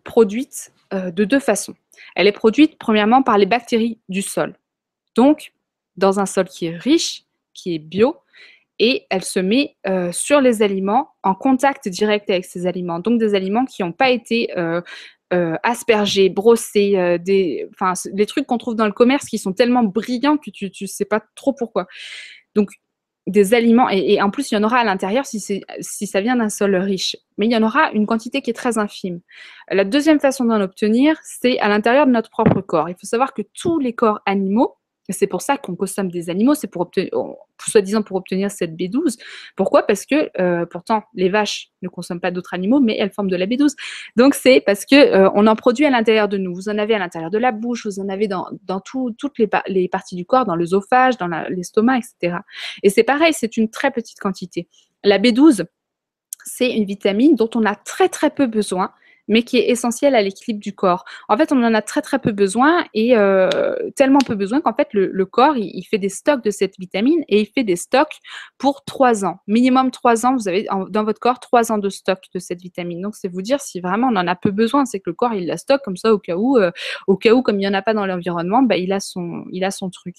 produite de deux façons. Elle est produite premièrement par les bactéries du sol. Donc, dans un sol qui est riche, qui est bio, et elle se met sur les aliments en contact direct avec ces aliments. Donc des aliments qui n'ont pas été euh, aspergés, brossés, euh, des, enfin, les trucs qu'on trouve dans le commerce qui sont tellement brillants que tu ne sais pas trop pourquoi. Donc, des aliments, et, et en plus, il y en aura à l'intérieur si, si ça vient d'un sol riche, mais il y en aura une quantité qui est très infime. La deuxième façon d'en obtenir, c'est à l'intérieur de notre propre corps. Il faut savoir que tous les corps animaux c'est pour ça qu'on consomme des animaux, c'est pour obtenir, soi-disant pour obtenir cette B12. Pourquoi? Parce que euh, pourtant les vaches ne consomment pas d'autres animaux, mais elles forment de la B12. Donc c'est parce que euh, on en produit à l'intérieur de nous. Vous en avez à l'intérieur de la bouche, vous en avez dans, dans tout, toutes les, les, parties du corps, dans l'œsophage, dans l'estomac, etc. Et c'est pareil, c'est une très petite quantité. La B12, c'est une vitamine dont on a très très peu besoin mais qui est essentiel à l'équilibre du corps. En fait, on en a très très peu besoin et euh, tellement peu besoin qu'en fait, le, corps, il, fait des stocks de cette vitamine et il fait des stocks pour trois ans. Minimum trois ans, vous avez dans votre corps trois ans de stock de cette vitamine. Donc, c'est vous dire si vraiment on en a peu besoin, c'est que le corps, il la stocke comme ça au cas où, euh, au cas où, comme il n'y en a pas dans l'environnement, bah, il, a son, il a son truc.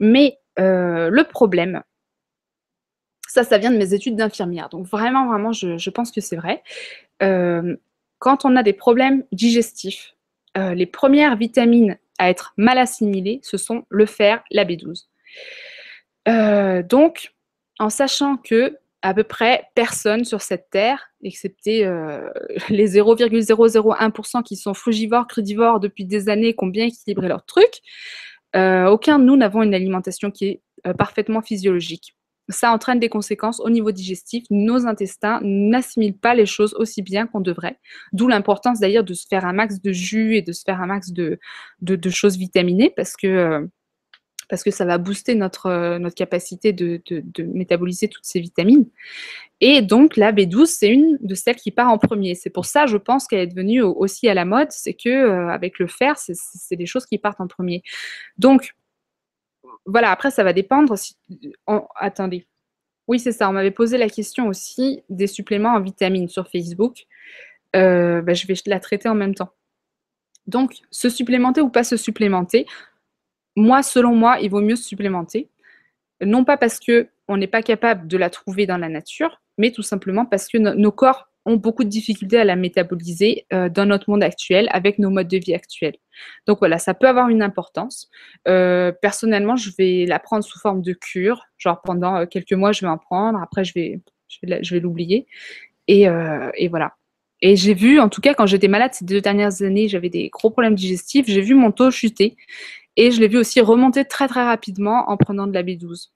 Mais euh, le problème, Ça, ça vient de mes études d'infirmière. Donc vraiment, vraiment, je, pense que c'est vrai. Quand on a des problèmes digestifs, euh, les premières vitamines à être mal assimilées, ce sont le fer, la B12. Euh, donc, en sachant que à peu près personne sur cette terre, excepté les 0,001% qui sont frugivores, crudivores depuis des années, qui ont bien équilibré leur truc, aucun de nous n'avons une alimentation qui est parfaitement physiologique ça entraîne des conséquences au niveau digestif. Nos intestins n'assimilent pas les choses aussi bien qu'on devrait. D'où l'importance d'ailleurs de se faire un max de jus et de se faire un max de, choses vitaminées parce que, euh, parce que ça va booster notre, euh, notre capacité de, de, métaboliser toutes ces vitamines. Et donc la B12, c'est une de celles qui part en premier. C'est pour ça, je pense qu'elle est devenue aussi à la mode, c'est que euh, avec le fer, c'est des choses qui partent en premier. Donc, voilà, après, ça va dépendre. Si... Attendez. Oui, c'est ça. On m'avait posé la question aussi des suppléments en vitamines sur Facebook. Euh, bah, je vais la traiter en même temps. Donc, se supplémenter ou pas se supplémenter, moi, selon moi, il vaut mieux se supplémenter. Non pas parce qu'on n'est pas capable de la trouver dans la nature, mais tout simplement parce que nos corps ont beaucoup de difficultés à la métaboliser euh, dans notre monde actuel, avec nos modes de vie actuels. Donc voilà, ça peut avoir une importance. Euh, personnellement, je vais la prendre sous forme de cure. Genre pendant euh, quelques mois, je vais en prendre. Après, je vais, l'oublier. Et, et, voilà. Et j'ai vu, en tout cas, quand j'étais malade ces deux dernières années, j'avais des gros problèmes digestifs. J'ai vu mon taux chuter. Et je l'ai vu aussi remonter très très rapidement en prenant de la B12.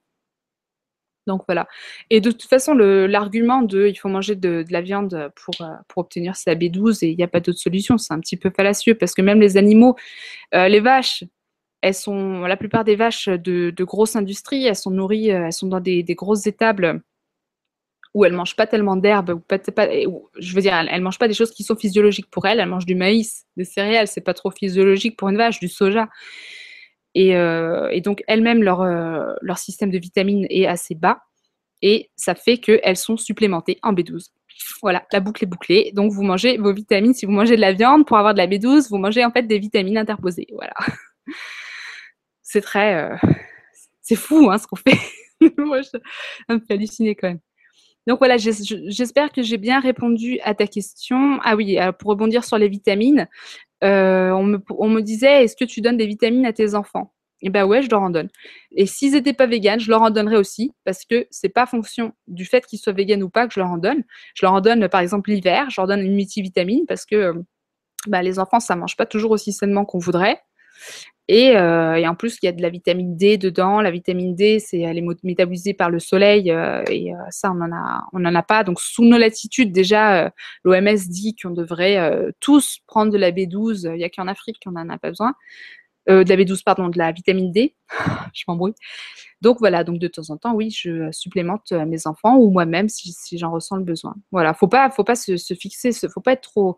Donc voilà. Et de toute façon, l'argument de il faut manger de, la viande pour, euh, pour obtenir sa B12 et il n'y a pas d'autre solution, c'est un petit peu fallacieux parce que même les animaux, euh, les vaches, elles sont, la plupart des vaches de, grosses industries, elles sont nourries, euh, elles sont dans des, grosses étables où elles ne mangent pas tellement d'herbe, ou pas, je veux dire, elles ne mangent pas des choses qui sont physiologiques pour elles, elles mangent du maïs, des céréales, c'est pas trop physiologique pour une vache, du soja. Euh, et, donc, elles-mêmes, leur, euh, leur système de vitamines est assez bas. Et ça fait qu'elles sont supplémentées en B12. Voilà, la boucle est bouclée. Donc, vous mangez vos vitamines. Si vous mangez de la viande, pour avoir de la B12, vous mangez en fait des vitamines interposées. Voilà. C'est très. Euh, c'est fou hein, ce qu'on fait. Moi, ça me fait halluciner quand même. Donc voilà, j'espère que j'ai bien répondu à ta question. Ah oui, pour rebondir sur les vitamines, euh, on, me, disait est-ce que tu donnes des vitamines à tes enfants? Eh ben ouais, je leur en donne. Et s'ils n'étaient pas véganes, je leur en donnerais aussi parce que c'est pas fonction du fait qu'ils soient véganes ou pas que je leur en donne. Je leur en donne par exemple l'hiver, je leur donne une multivitamine parce que bah, les enfants ça mange pas toujours aussi sainement qu'on voudrait. Euh, et, en plus, il y a de la vitamine D dedans. La vitamine D, c'est, elle est métabolisée par le soleil euh, et euh, ça, on n'en a, a pas. Donc, sous nos latitudes, déjà, l'OMS dit qu'on devrait tous prendre de la B12. Il n'y a qu'en Afrique qu'on n'en a pas besoin. de la B12, pardon, de la vitamine D. je m'embrouille. Donc voilà, donc de temps en temps, oui, je supplémente mes enfants ou moi-même si, j'en ressens le besoin. Voilà, faut pas, faut pas se, se fixer, faut pas être trop,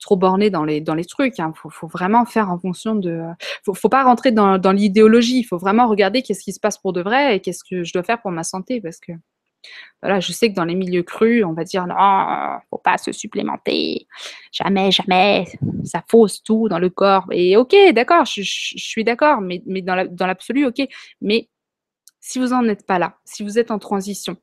trop borné dans les, dans les trucs. Il hein. faut, vraiment faire en fonction de. Faut, faut pas rentrer dans, l'idéologie. Il faut vraiment regarder qu'est-ce qui se passe pour de vrai et qu'est-ce que je dois faire pour ma santé. Parce que voilà, je sais que dans les milieux crus, on va dire non, faut pas se supplémenter. Jamais, jamais. Ça fausse tout dans le corps. Et ok, d'accord, je, suis d'accord, mais, mais dans l'absolu, ok. Mais si vous n'en êtes pas là, si vous êtes en transition,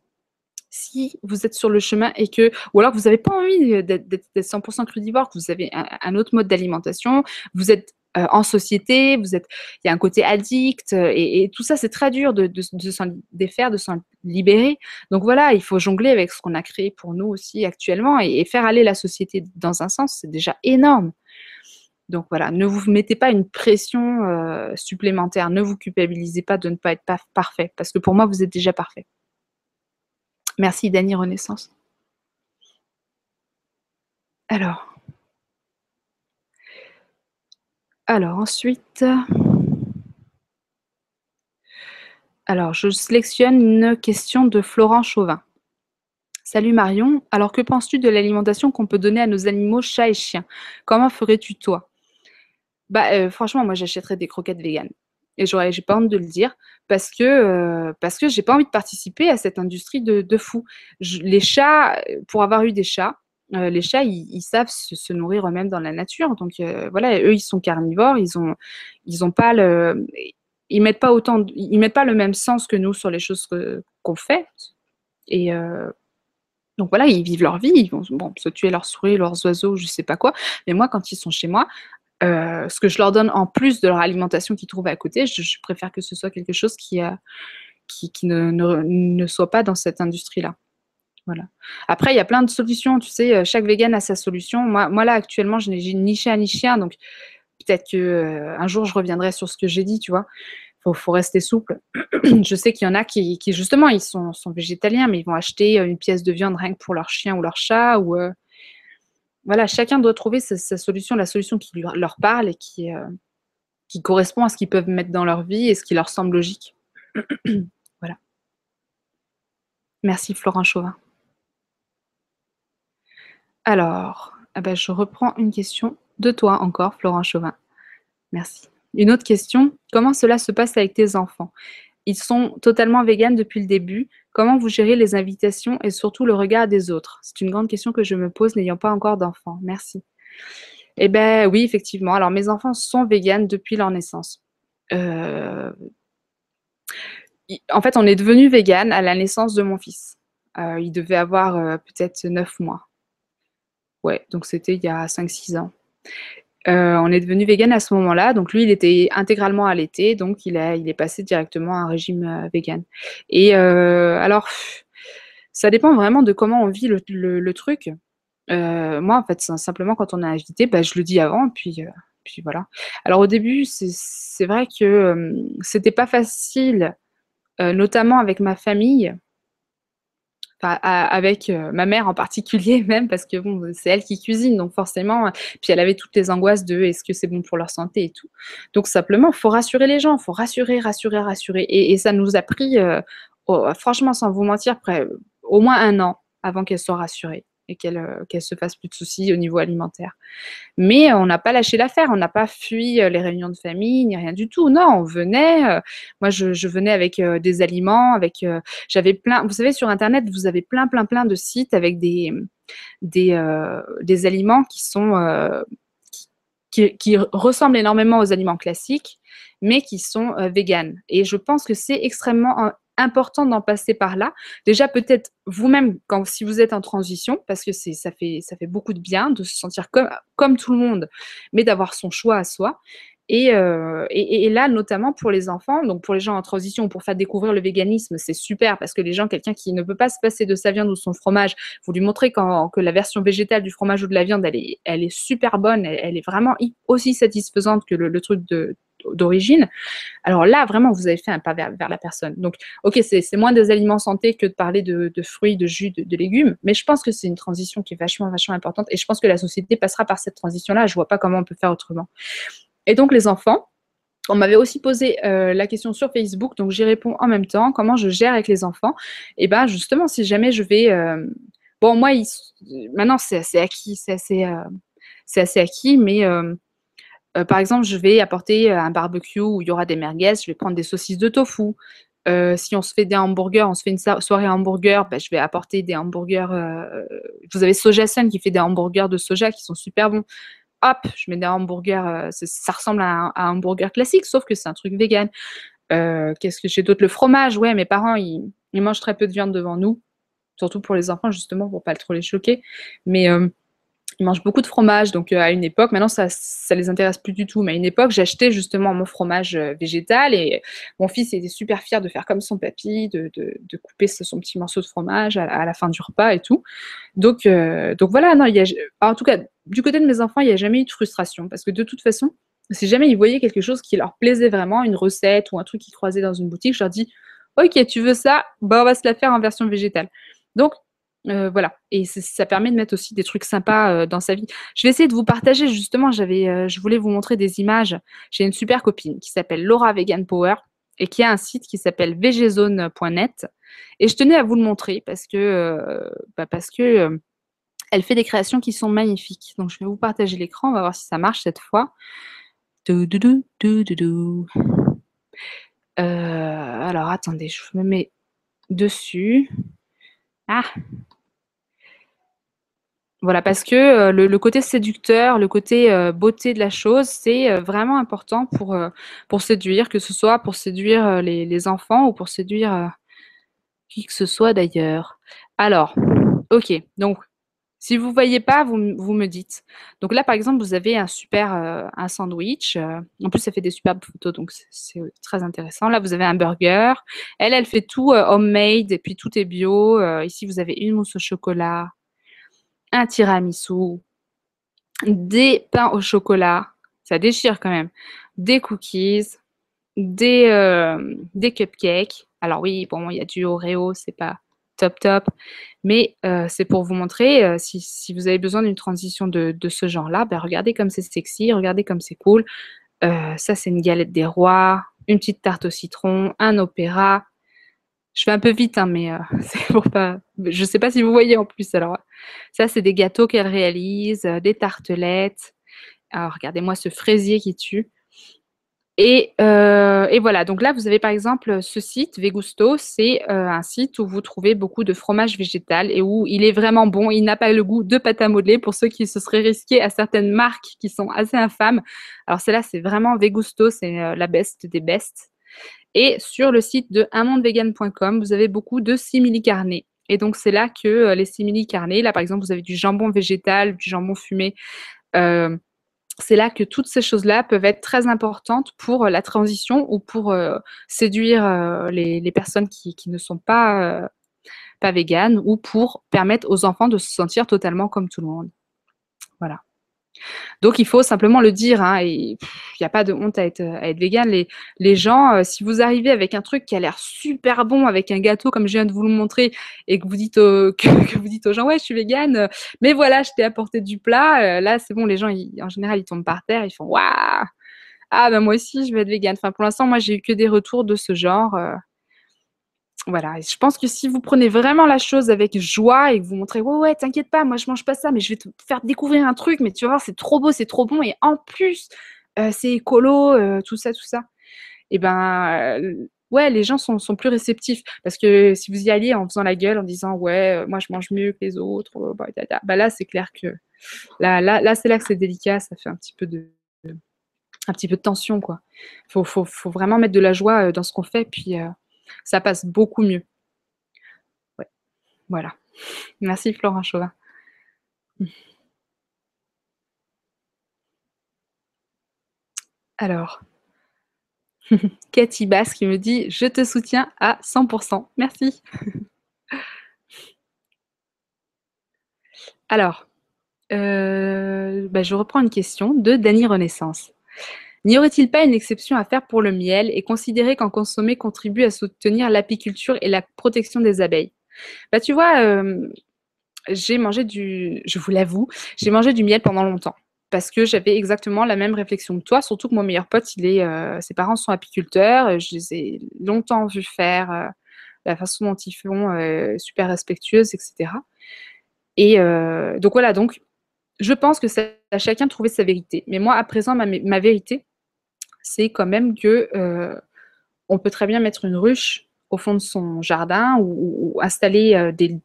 si vous êtes sur le chemin et que, ou alors vous n'avez pas envie d'être 100% crudivore, que vous avez un, autre mode d'alimentation, vous êtes euh, en société, vous êtes, il y a un côté addict euh, et, tout ça c'est très dur de, s'en défaire, de s'en libérer. Donc voilà, il faut jongler avec ce qu'on a créé pour nous aussi actuellement et, faire aller la société dans un sens, c'est déjà énorme. Donc voilà, ne vous mettez pas une pression euh, supplémentaire, ne vous culpabilisez pas de ne pas être parfait, parce que pour moi, vous êtes déjà parfait. Merci Dany Renaissance. Alors. Alors ensuite. Alors, je sélectionne une question de Florent Chauvin. Salut Marion, alors que penses-tu de l'alimentation qu'on peut donner à nos animaux, chats et chiens? Comment ferais-tu toi? Bah euh, franchement, moi j'achèterais des croquettes véganes et j'aurais, j'ai pas honte de le dire, parce que euh, parce que j'ai pas envie de participer à cette industrie de, de fou. les chats, pour avoir eu des chats, euh, les chats, ils, savent se, nourrir eux-mêmes dans la nature. Donc euh, voilà, eux, ils sont carnivores, ils ont ils ont pas le ils mettent pas autant, ils mettent pas le même sens que nous sur les choses qu'on fait. Et donc voilà, ils vivent leur vie, ils vont se tuer leurs souris, leurs oiseaux, je sais pas quoi. Mais moi, quand ils sont chez moi, ce que je leur donne en plus de leur alimentation qu'ils trouvent à côté, je, préfère que ce soit quelque chose qui, qui, qui ne, ne, soit pas dans cette industrie-là. Voilà. Après, il y a plein de solutions. Tu sais, chaque vegan a sa solution. Moi, moi là, actuellement, j'ai ni chat ni chien. Donc, peut-être que un jour, je reviendrai sur ce que j'ai dit, tu vois faut, faut rester souple. je sais qu'il y en a qui, justement, ils sont, végétaliens, mais ils vont acheter euh, une pièce de viande rien que pour leur chien ou leur chat. Ou, euh, voilà, chacun doit trouver sa, solution, la solution qui leur parle et qui, euh, qui correspond à ce qu'ils peuvent mettre dans leur vie et ce qui leur semble logique. voilà. Merci Florent Chauvin. Alors, ah ben, je reprends une question de toi encore, Florent Chauvin. Merci. Une autre question, comment cela se passe avec tes enfants? Ils sont totalement véganes depuis le début. Comment vous gérez les invitations et surtout le regard des autres? C'est une grande question que je me pose n'ayant pas encore d'enfants. Merci. Eh bien oui, effectivement. Alors mes enfants sont véganes depuis leur naissance. Euh, en fait, on est devenu vegan à la naissance de mon fils. Euh, il devait avoir euh, peut-être 9 mois. Ouais, donc c'était il y a 5-6 ans. Euh, on est devenu vegan à ce moment-là. Donc lui, il était intégralement allaité, donc il, il est passé directement à un régime euh, vegan. Et euh, alors, ça dépend vraiment de comment on vit le, truc. moi, en fait, simplement quand on est invité, bah, je le dis avant, puis, puis voilà. Alors au début, c'est vrai que c'était pas facile, notamment avec ma famille avec euh, ma mère en particulier même, parce que bon, c'est elle qui cuisine, donc forcément, puis elle avait toutes les angoisses de est-ce que c'est bon pour leur santé et tout. Donc simplement, faut rassurer les gens, faut rassurer, rassurer, rassurer. Et, ça nous a pris, euh, franchement, sans vous mentir, au moins un an avant qu'elle soit rassurée et qu'elle euh, qu'elle se fasse plus de soucis au niveau alimentaire. Mais on n'a pas lâché l'affaire, on n'a pas fui euh, les réunions de famille, ni rien du tout. Non, on venait, euh, moi je, venais avec des aliments, avec j'avais plein, vous savez sur internet vous avez plein plein plein de sites avec des des, des aliments qui sont qui, qui, ressemblent énormément aux aliments classiques, mais qui sont véganes. Et je pense que c'est extrêmement important d'en passer par là. Déjà, peut-être vous-même, quand si vous êtes en transition, parce que c'est ça fait, ça fait beaucoup de bien de se sentir comme, comme tout le monde, mais d'avoir son choix à soi. Euh, et, et, là, notamment pour les enfants, donc pour les gens en transition, pour faire découvrir le véganisme, c'est super parce que les gens, quelqu'un qui ne peut pas se passer de sa viande ou de son fromage, vous lui montrez quand, que la version végétale du fromage ou de la viande, elle est, elle est super bonne, elle, est vraiment aussi satisfaisante que le, le truc de, d'origine. Alors là, vraiment, vous avez fait un pas vers, la personne. Donc, ok, c'est moins des aliments santé que de parler de, fruits, de jus, de, légumes, mais je pense que c'est une transition qui est vachement, vachement importante et je pense que la société passera par cette transition-là. Je vois pas comment on peut faire autrement. Et donc, les enfants, on m'avait aussi posé euh, la question sur Facebook, donc j'y réponds en même temps. Comment je gère avec les enfants? Et eh bien, justement, si jamais je vais. Euh, bon, moi, maintenant, c'est assez acquis, c'est assez, euh, assez acquis, mais euh, par exemple, je vais apporter euh, un barbecue où il y aura des merguez, je vais prendre des saucisses de tofu. Euh, si on se fait des hamburgers, on se fait une soirée hamburger, ben, je vais apporter des hamburgers. vous avez Sojasun qui fait des hamburgers de soja qui sont super bons. Hop, je mets des hamburgers. ça ressemble à un, hamburger classique, sauf que c'est un truc vegan. Qu'est-ce que j'ai d'autre? Le fromage, ouais, mes parents, ils, mangent très peu de viande devant nous, surtout pour les enfants, justement, pour pas trop les choquer. Mais ils mangent beaucoup de fromage, donc euh, à une époque, maintenant ça, ça les intéresse plus du tout, mais à une époque, j'achetais justement mon fromage euh, végétal et mon fils était super fier de faire comme son papy, de, de, couper son petit morceau de fromage à, la fin du repas et tout. Donc, euh, donc voilà, non, y a, en tout cas, du côté de mes enfants, il n'y a jamais eu de frustration parce que de toute façon, si jamais ils voyaient quelque chose qui leur plaisait vraiment, une recette ou un truc qu'ils croisaient dans une boutique, je leur dis, ok, tu veux ça, bah on va se la faire en version végétale. Donc, euh, voilà, et ça permet de mettre aussi des trucs sympas euh, dans sa vie. Je vais essayer de vous partager justement, euh, je voulais vous montrer des images. J'ai une super copine qui s'appelle Laura Vegan Power et qui a un site qui s'appelle vgzone.net. Et je tenais à vous le montrer parce que, bah, parce que elle fait des créations qui sont magnifiques. Donc je vais vous partager l'écran, on va voir si ça marche cette fois. alors attendez, je me mets dessus. Ah, voilà, parce que euh, le, côté séducteur, le côté euh, beauté de la chose, c'est euh, vraiment important pour, pour séduire, que ce soit pour séduire les, enfants ou pour séduire Qui que ce soit d'ailleurs. Alors, OK, donc si vous ne voyez pas, vous, vous, me dites. Donc là, par exemple, vous avez un super un sandwich. En plus, ça fait des superbes photos, donc c'est très intéressant. Là, vous avez un burger. Elle, elle fait tout homemade et puis tout est bio. ici, vous avez une mousse au chocolat, un tiramisu, des pains au chocolat. Ça déchire quand même. Des cookies, des, des cupcakes. Alors oui, bon, il y a du Oreo, c'est pas top top. Mais euh, c'est pour vous montrer, euh, si, vous avez besoin d'une transition de, ce genre-là, ben regardez comme c'est sexy, regardez comme c'est cool. Euh, ça, c'est une galette des rois, une petite tarte au citron, un opéra. Je fais un peu vite, hein, mais c'est. Je ne sais pas si vous voyez en plus. Alors, ça, c'est des gâteaux qu'elle réalise, des tartelettes. Alors, regardez-moi ce fraisier qui tue. Euh, et, voilà, donc là, vous avez par exemple ce site, Vegusto, c'est euh, un site où vous trouvez beaucoup de fromage végétal et où il est vraiment bon. Il n'a pas le goût de pâte à modeler pour ceux qui se seraient risqués à certaines marques qui sont assez infâmes. Alors celle-là, c'est vraiment Vegusto, c'est euh, la best des bestes. Et sur le site de unmondevegan.com, vous avez beaucoup de simili-carnets. Et donc, c'est là que les simili-carnets, là par exemple, vous avez du jambon végétal, du jambon fumé c'est là que toutes ces choses-là peuvent être très importantes pour euh, la transition ou pour euh, séduire euh, les, personnes qui, ne sont pas, pas véganes ou pour permettre aux enfants de se sentir totalement comme tout le monde. Donc il faut simplement le dire, hein, il n'y a pas de honte à être, vegan. Les, les gens, euh, si vous arrivez avec un truc qui a l'air super bon, avec un gâteau comme je viens de vous le montrer, et que vous dites, que, vous dites aux gens, ouais, je suis vegan, euh, mais voilà, je t'ai apporté du plat, euh, là c'est bon, les gens, en général, ils tombent par terre, ils font, waouh, ah ben moi aussi, je vais être vegan. Enfin, pour l'instant, moi, j'ai eu que des retours de ce genre voilà, je pense que si vous prenez vraiment la chose avec joie et que vous montrez, ouais, ouais, t'inquiète pas, moi je mange pas ça, mais je vais te faire découvrir un truc, mais tu vas voir, c'est trop beau, c'est trop bon, et en plus, euh, c'est écolo, euh, tout ça, tout ça. Et ben, euh, ouais, les gens sont, plus réceptifs. Parce que si vous y alliez en faisant la gueule, en disant, ouais, moi je mange mieux que les autres, bah, bah, là, c'est clair que là, là, là c'est là que c'est délicat, ça fait un petit peu de, un petit peu de tension, quoi. Faut, faut, faut vraiment mettre de la joie dans ce qu'on fait, puis ça passe beaucoup mieux. Voilà. Merci Florent Chauvin. Alors, Cathy Bass qui me dit Je te soutiens à 100%. Merci. Alors, euh, bah, je reprends une question de Dany Renaissance. N'y aurait-il pas une exception à faire pour le miel et considérer qu'en consommer contribue à soutenir l'apiculture et la protection des abeilles? Bah tu vois, euh, j'ai mangé du, je vous l'avoue, j'ai mangé du miel pendant longtemps parce que j'avais exactement la même réflexion que toi, surtout que mon meilleur pote, il est, euh, ses parents sont apiculteurs, je les ai longtemps vus faire euh, la façon dont ils font, super respectueuse, etc. Et donc voilà, donc je pense que c'est à chacun de trouver sa vérité. Mais moi, à présent, ma vérité, c'est quand même que euh, on peut très bien mettre une ruche au fond de son jardin ou, installer euh, des,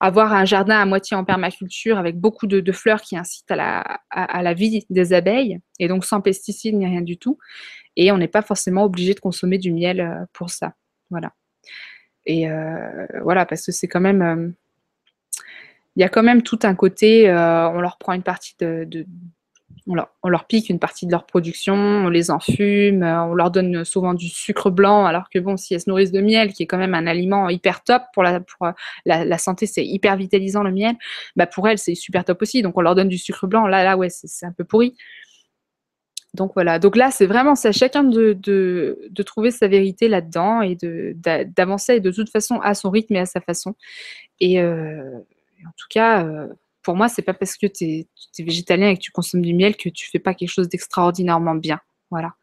avoir un jardin à moitié en permaculture avec beaucoup de, fleurs qui incitent à la, à, la, vie des abeilles et donc sans pesticides ni rien du tout. Et on n'est pas forcément obligé de consommer du miel euh, pour ça. Voilà. Et voilà, parce que c'est quand même. Il y a quand même tout un côté, on leur prend une partie de on leur, pique une partie de leur production, on les enfume, euh, on leur donne souvent du sucre blanc, alors que bon, si elles se nourrissent de miel, qui est quand même un aliment hyper top pour la, euh, santé, c'est hyper vitalisant le miel, bah pour elles, c'est super top aussi. Donc on leur donne du sucre blanc, là, là, ouais, c'est un peu pourri. Donc voilà, donc là, c'est vraiment à chacun de, de, trouver sa vérité là-dedans et d'avancer de, toute façon à son rythme et à sa façon. Et euh, en tout cas, pour moi, c'est pas parce que tu es, végétalien et que tu consommes du miel que tu fais pas quelque chose d'extraordinairement bien. Voilà.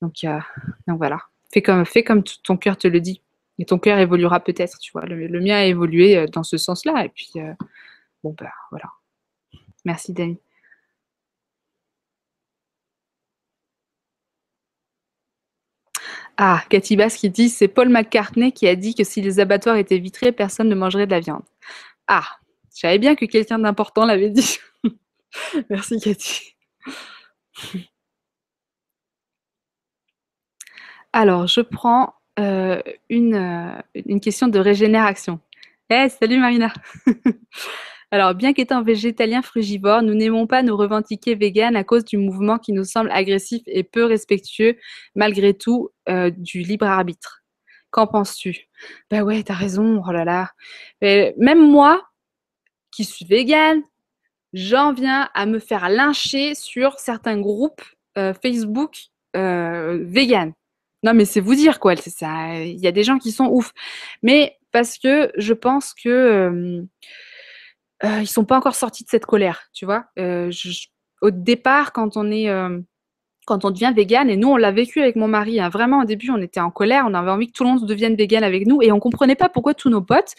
Donc, euh, voilà. Fais comme, ton cœur te le dit. Et ton cœur évoluera peut-être, tu vois. Le, mien a évolué euh, dans ce sens-là. Et puis, euh, bon, ben voilà. Merci, Dani. Ah, Cathy Bass qui dit c'est Paul McCartney qui a dit que si les abattoirs étaient vitrés, personne ne mangerait de la viande. Ah, je savais bien que quelqu'un d'important l'avait dit. Merci Cathy. Alors, je prends une, une question de régénération. Eh, salut Marina Alors, bien qu'étant végétalien frugivore, nous n'aimons pas nous revendiquer vegan à cause du mouvement qui nous semble agressif et peu respectueux, malgré tout, du libre arbitre. Qu'en penses-tu? Ben ouais, t'as raison, oh là là. même moi, qui suis vegan, j'en viens à me faire lyncher sur certains groupes Facebook vegan. Non, mais c'est vous dire quoi. Il y a des gens qui sont ouf. Mais parce que je pense que euh, euh, ils sont pas encore sortis de cette colère, tu vois. Euh, au départ, quand on est quand on devient vegan, et nous on l'a vécu avec mon mari, hein, vraiment au début on était en colère, on avait envie que tout le monde devienne vegan avec nous, et on comprenait pas pourquoi tous nos potes,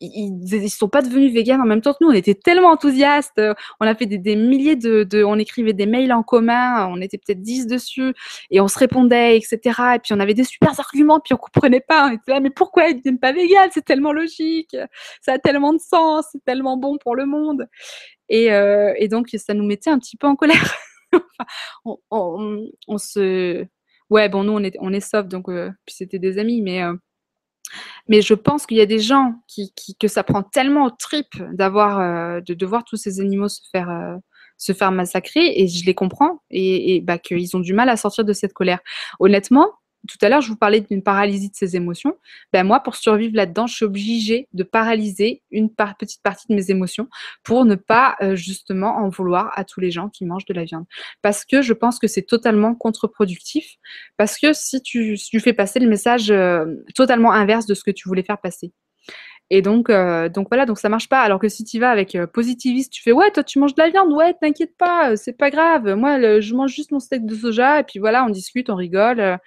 ils ne sont pas devenus véganes en même temps que nous. On était tellement enthousiastes. On a fait des, milliers de, On écrivait des mails en commun. On était peut-être 10 dessus. Et on se répondait, etc. Et puis on avait des super arguments. Puis on comprenait pas. On était là, mais pourquoi ils ne deviennent pas véganes? C'est tellement logique. Ça a tellement de sens. C'est tellement bon pour le monde. Et, euh, donc, ça nous mettait un petit peu en colère. on, se. Ouais, bon, nous, on est, on est soft. Donc, euh, puis c'était des amis. Mais. Euh, mais je pense qu'il y a des gens qui, que ça prend tellement au tripes euh, de, voir tous ces animaux se faire, euh, se faire massacrer, et je les comprends, et, et bah, qu'ils ont du mal à sortir de cette colère. Honnêtement, tout à l'heure, je vous parlais d'une paralysie de ses émotions. Ben moi, pour survivre là-dedans, je suis obligée de paralyser une petite partie de mes émotions pour ne pas euh, justement en vouloir à tous les gens qui mangent de la viande. Parce que je pense que c'est totalement contre-productif. Parce que si tu, fais passer le message euh, totalement inverse de ce que tu voulais faire passer. Et donc, euh, voilà, donc ça marche pas. Alors que si tu vas avec positiviste, tu fais ouais, toi tu manges de la viande, ouais, t'inquiète pas, c'est pas grave. Moi, je mange juste mon steak de soja et puis voilà, on discute, on rigole.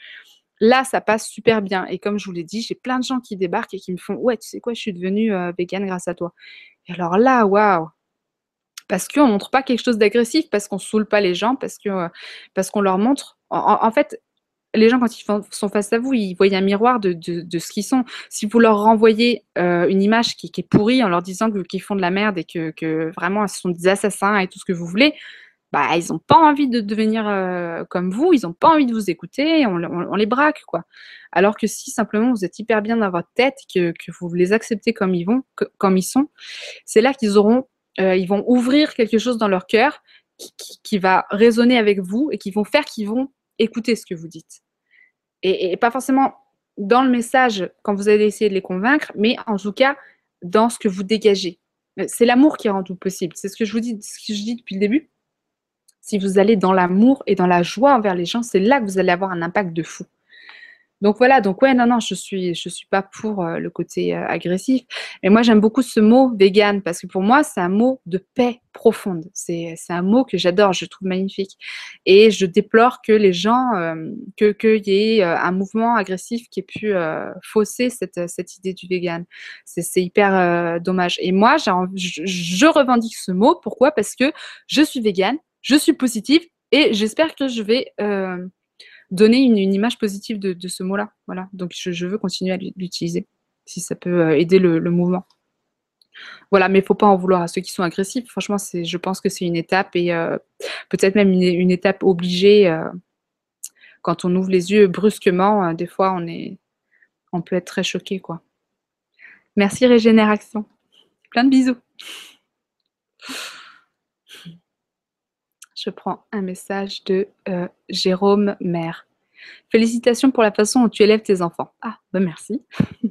Là, ça passe super bien. Et comme je vous l'ai dit, j'ai plein de gens qui débarquent et qui me font Ouais, tu sais quoi, je suis devenue euh, végane grâce à toi. Et alors là, waouh Parce qu'on ne montre pas quelque chose d'agressif, parce qu'on ne saoule pas les gens, parce qu'on euh, parce qu'on leur montre. En, fait, les gens, quand ils sont face à vous, ils voient un miroir de, ce qu'ils sont. Si vous leur renvoyez euh, une image qui, est pourrie en leur disant qu'ils font de la merde et que, que vraiment, ce sont des assassins et tout ce que vous voulez, bah, ils n'ont pas envie de devenir euh, comme vous, ils n'ont pas envie de vous écouter, on, les braque, quoi. Alors que si simplement vous êtes hyper bien dans votre tête, que, que vous les acceptez comme ils vont, comme ils sont, c'est là qu'ils auront, euh, ils vont ouvrir quelque chose dans leur cœur qui, va résonner avec vous et qui vont faire qu'ils vont écouter ce que vous dites. Et, pas forcément dans le message quand vous allez essayer de les convaincre, mais en tout cas dans ce que vous dégagez. C'est l'amour qui rend tout possible. C'est ce que je vous dis, ce que je dis depuis le début si vous allez dans l'amour et dans la joie envers les gens, c'est là que vous allez avoir un impact de fou. Donc voilà, donc ouais, non, non, je suis, je suis pas pour euh, le côté euh, agressif. Mais moi, j'aime beaucoup ce mot vegan parce que pour moi, c'est un mot de paix profonde. C'est, un mot que j'adore, je trouve magnifique. Et je déplore que les gens, euh, que qu'il y ait un mouvement agressif qui ait pu fausser cette, cette idée du vegan. C'est, hyper dommage. Et moi, je, je revendique ce mot. Pourquoi? Parce que je suis vegan, je suis positive et j'espère que je vais euh, donner une, image positive de, ce mot-là. Voilà. Donc je, veux continuer à l'utiliser si ça peut euh, aider le, mouvement. Voilà, mais il ne faut pas en vouloir à ceux qui sont agressifs. Franchement, je pense que c'est une étape et euh, peut-être même une, étape obligée. quand on ouvre les yeux brusquement, des fois, on, est, on peut être très choqué. Quoi. Merci Régénération. Plein de bisous. Je prends un message de euh, Jérôme Mère. Félicitations pour la façon dont tu élèves tes enfants. Ah, ben merci.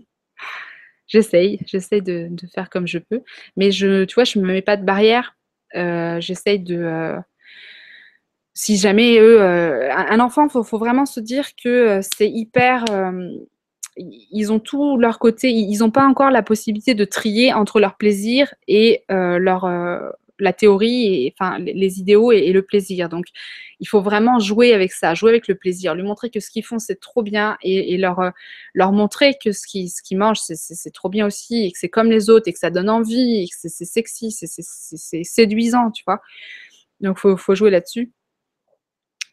j'essaye, j'essaye de, faire comme je peux. Mais je, tu vois, je ne me mets pas de barrière. Euh, j'essaye de. Euh, si jamais eux. un enfant, il faut, vraiment se dire que c'est hyper ils ont tout leur côté, ils n'ont pas encore la possibilité de trier entre leur plaisir et leur, la théorie, et, enfin les idéaux et, le plaisir. Donc, il faut vraiment jouer avec ça, jouer avec le plaisir, lui montrer que ce qu'ils font c'est trop bien et, leur euh, leur montrer que ce qu'ils ce mangent c'est trop bien aussi et que c'est comme les autres et que ça donne envie et que c'est sexy, c'est séduisant, tu vois. Donc, faut faut jouer là-dessus.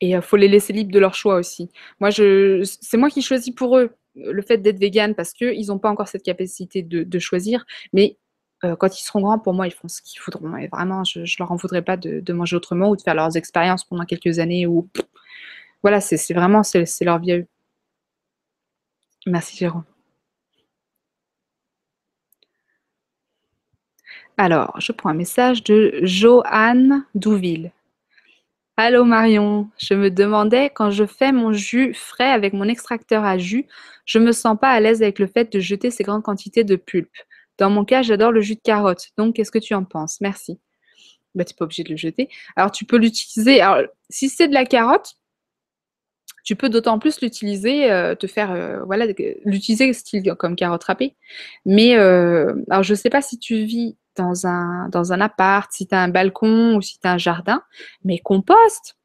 Et il euh, faut les laisser libres de leur choix aussi. Moi, c'est moi qui choisis pour eux le fait d'être vegan parce qu'ils n'ont pas encore cette capacité de, de, choisir, mais euh, quand ils seront grands, pour moi, ils font ce qu'ils voudront. Et vraiment, je, ne leur en voudrais pas de, manger autrement ou de faire leurs expériences pendant quelques années. Ou voilà, c'est vraiment c'est leur vie. Merci Jérôme. Alors, je prends un message de Joanne Douville. Allô Marion, je me demandais quand je fais mon jus frais avec mon extracteur à jus, je me sens pas à l'aise avec le fait de jeter ces grandes quantités de pulpe. Dans mon cas, j'adore le jus de carotte. Donc, qu'est-ce que tu en penses? Merci. Bah, tu n'es pas obligé de le jeter. Alors, tu peux l'utiliser. Alors, si c'est de la carotte, tu peux d'autant plus l'utiliser, euh, te faire, euh, voilà, l'utiliser style comme carotte râpée. Mais, euh, alors, je ne sais pas si tu vis dans un, dans un appart, si tu as un balcon ou si tu as un jardin, mais compost.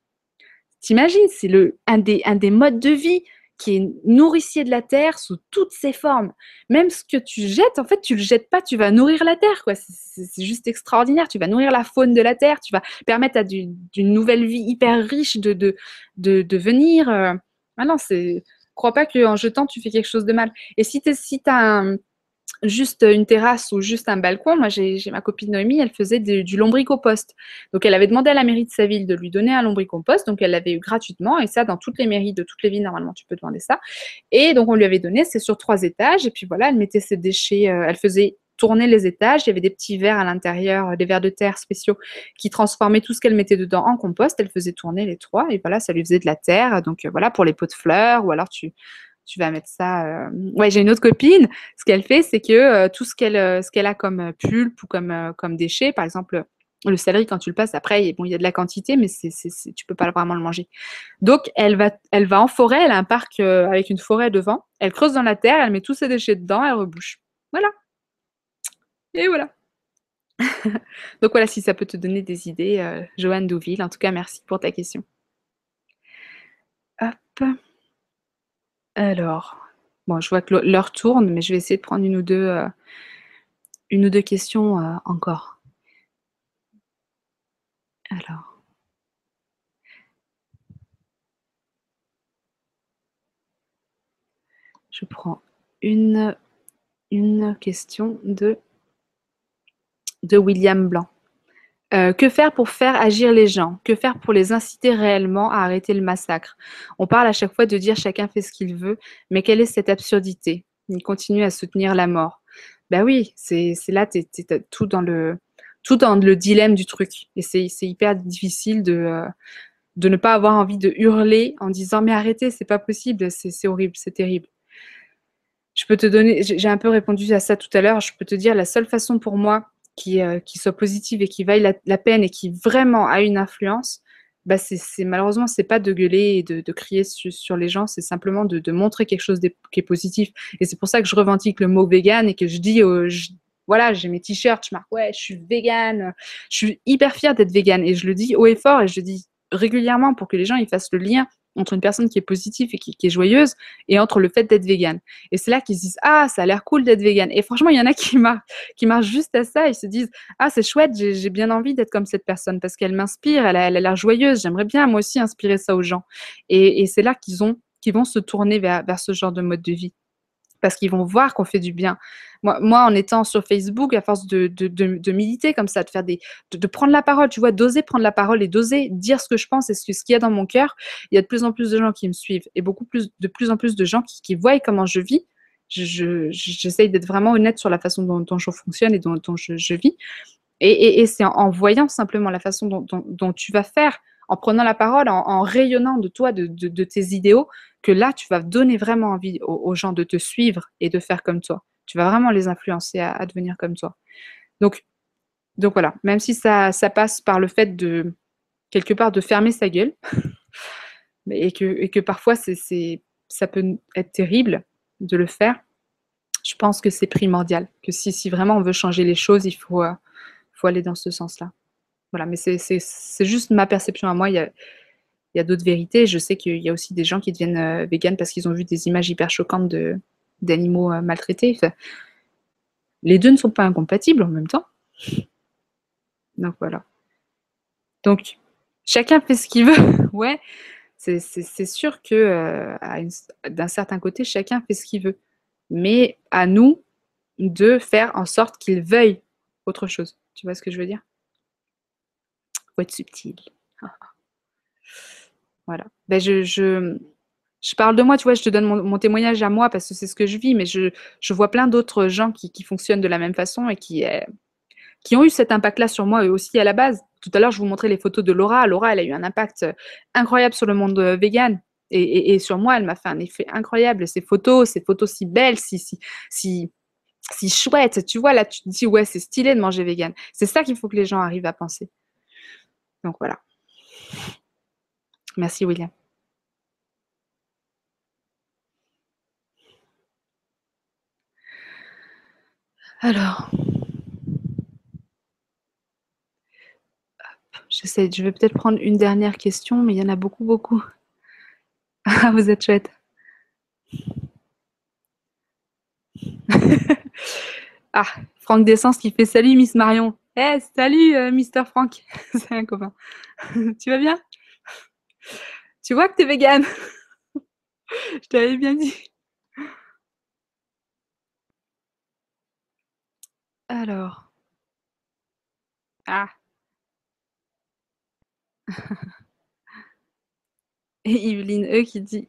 T'imagines, c'est le, un, des, un des modes de vie qui est nourricier de la terre sous toutes ses formes. Même ce que tu jettes, en fait, tu le jettes pas, tu vas nourrir la terre, quoi. C'est juste extraordinaire. Tu vas nourrir la faune de la terre, tu vas permettre à d'une nouvelle vie hyper riche de, de, de, venir. Euh. Ah non, c'est. Crois pas qu'en jetant, tu fais quelque chose de mal. Et si tu si as un juste une terrasse ou juste un balcon. Moi, j'ai ma copine Noémie, elle faisait du lombricompost. Donc, elle avait demandé à la mairie de sa ville de lui donner un lombricompost. Donc, elle l'avait eu gratuitement. Et ça, dans toutes les mairies de toutes les villes, normalement, tu peux demander ça. Et donc, on lui avait donné, c'est sur trois étages. Et puis voilà, elle mettait ses déchets, euh, elle faisait tourner les étages. Il y avait des petits verres à l'intérieur, des verres de terre spéciaux qui transformaient tout ce qu'elle mettait dedans en compost. Elle faisait tourner les trois et voilà, ça lui faisait de la terre. Donc euh, voilà, pour les pots de fleurs ou alors tu, tu vas mettre ça. Euh, j'ai une autre copine. Ce qu'elle fait, c'est que euh, tout ce qu'elle euh, ce qu'elle a comme pulpe ou comme, comme déchet, par exemple, le céleri, quand tu le passes, après, il y a de la quantité, mais c'est, tu peux pas vraiment le manger. Donc, elle va, elle va en forêt. Elle a un parc avec une forêt devant. Elle creuse dans la terre, elle met tous ses déchets dedans, elle rebouche. Voilà. Et voilà. Donc voilà, si ça peut te donner des idées, Joanne Douville. En tout cas, merci pour ta question. Hop. Alors, bon, je vois que l'heure tourne, mais je vais essayer de prendre une ou deux, euh, une ou deux questions euh, encore. Alors. Je prends une, une question de, de William Blanc. Euh, que faire pour faire agir les gens? Que faire pour les inciter réellement à arrêter le massacre? On parle à chaque fois de dire chacun fait ce qu'il veut, mais quelle est cette absurdité? Il continue à soutenir la mort. Ben oui, c'est là, tu es, tout dans le dilemme du truc. Et c'est hyper difficile de, euh, de ne pas avoir envie de hurler en disant mais arrêtez, c'est pas possible, c'est horrible, c'est terrible. Je peux te donner, j'ai un peu répondu à ça tout à l'heure, je peux te dire la seule façon pour moi qui, euh, qui soit positive et qui vaille la, peine et qui vraiment a une influence, bah c'est, c'est malheureusement c'est pas de gueuler et de, de crier sur les gens, c'est simplement de, de, montrer quelque chose qui est positif. Et c'est pour ça que je revendique le mot vegan et que je dis, voilà, j'ai mes t-shirts, je marque ouais, je suis vegan, je suis hyper fière d'être vegan et je le dis haut et fort et je le dis régulièrement pour que les gens ils fassent le lien entre une personne qui est positive et qui, est joyeuse et entre le fait d'être vegan. Et c'est là qu'ils se disent Ah, ça a l'air cool d'être vegan. Et franchement, il y en a qui marchent, qui marchent juste à ça. Ils se disent Ah, c'est chouette, j'ai bien envie d'être comme cette personne parce qu'elle m'inspire, elle a l'air joyeuse. J'aimerais bien moi aussi inspirer ça aux gens. Et, c'est là qu'ils ont qu'ils vont se tourner vers ce genre de mode de vie parce qu'ils vont voir qu'on fait du bien. Moi, moi, en étant sur Facebook, à force de, de, de, militer comme ça, de faire des, de, prendre la parole, tu vois, d'oser prendre la parole et d'oser dire ce que je pense et ce, qu'il y a dans mon cœur, il y a de plus en plus de gens qui me suivent et beaucoup plus, de plus en plus de gens qui, voient comment je vis. J'essaye je, d'être vraiment honnête sur la façon dont, je fonctionne et dont, dont je, je, vis. Et, et, c'est en, voyant simplement la façon dont, tu vas faire, en prenant la parole, en, rayonnant de toi, de, tes idéaux, que là, tu vas donner vraiment envie aux, gens de te suivre et de faire comme toi. Tu vas vraiment les influencer à, devenir comme toi. Donc, donc voilà, même si ça, passe par le fait de, quelque part, de fermer sa gueule, et que, parfois ça peut être terrible de le faire, je pense que c'est primordial. Que si, vraiment on veut changer les choses, il faut, euh, faut aller dans ce sens-là. Voilà, mais c'est juste ma perception à moi. Il y a, d'autres vérités. Je sais qu'il y a aussi des gens qui deviennent euh, parce qu'ils ont vu des images hyper choquantes d'animaux euh, maltraités. les deux ne sont pas incompatibles en même temps. Donc voilà. Donc, chacun fait ce qu'il veut. ouais, c'est sûr que euh, d'un certain côté, chacun fait ce qu'il veut. Mais à nous de faire en sorte qu'il veuille autre chose. Tu vois ce que je veux dire? Faut être subtil? Voilà. Ben je, je parle de moi, tu vois, je te donne mon, mon témoignage à moi parce que c'est ce que je vis, mais je, je vois plein d'autres gens qui, qui, fonctionnent de la même façon et qui, euh, qui ont eu cet impact-là sur moi aussi à la base. Tout à l'heure, je vous montrais les photos de Laura. Laura, elle a eu un impact incroyable sur le monde euh, vegan. Et, et, et, sur moi, elle m'a fait un effet incroyable. Ces photos, ces photos si belles, si, si, si, si chouettes. Tu vois, là, tu te dis, ouais, c'est stylé de manger vegan. C'est ça qu'il faut que les gens arrivent à penser. Donc voilà. Merci, William. Alors, j'essaie, je vais peut-être prendre une dernière question, mais il y en a beaucoup, beaucoup. Ah, vous êtes chouette. ah, Franck Dessence qui fait salut Miss Marion. Eh, hey, salut euh, Mister Franck. C'est un copain. tu vas bien? Tu vois que t'es vegan Je t'avais bien dit. Alors. Ah. Et Yveline E qui dit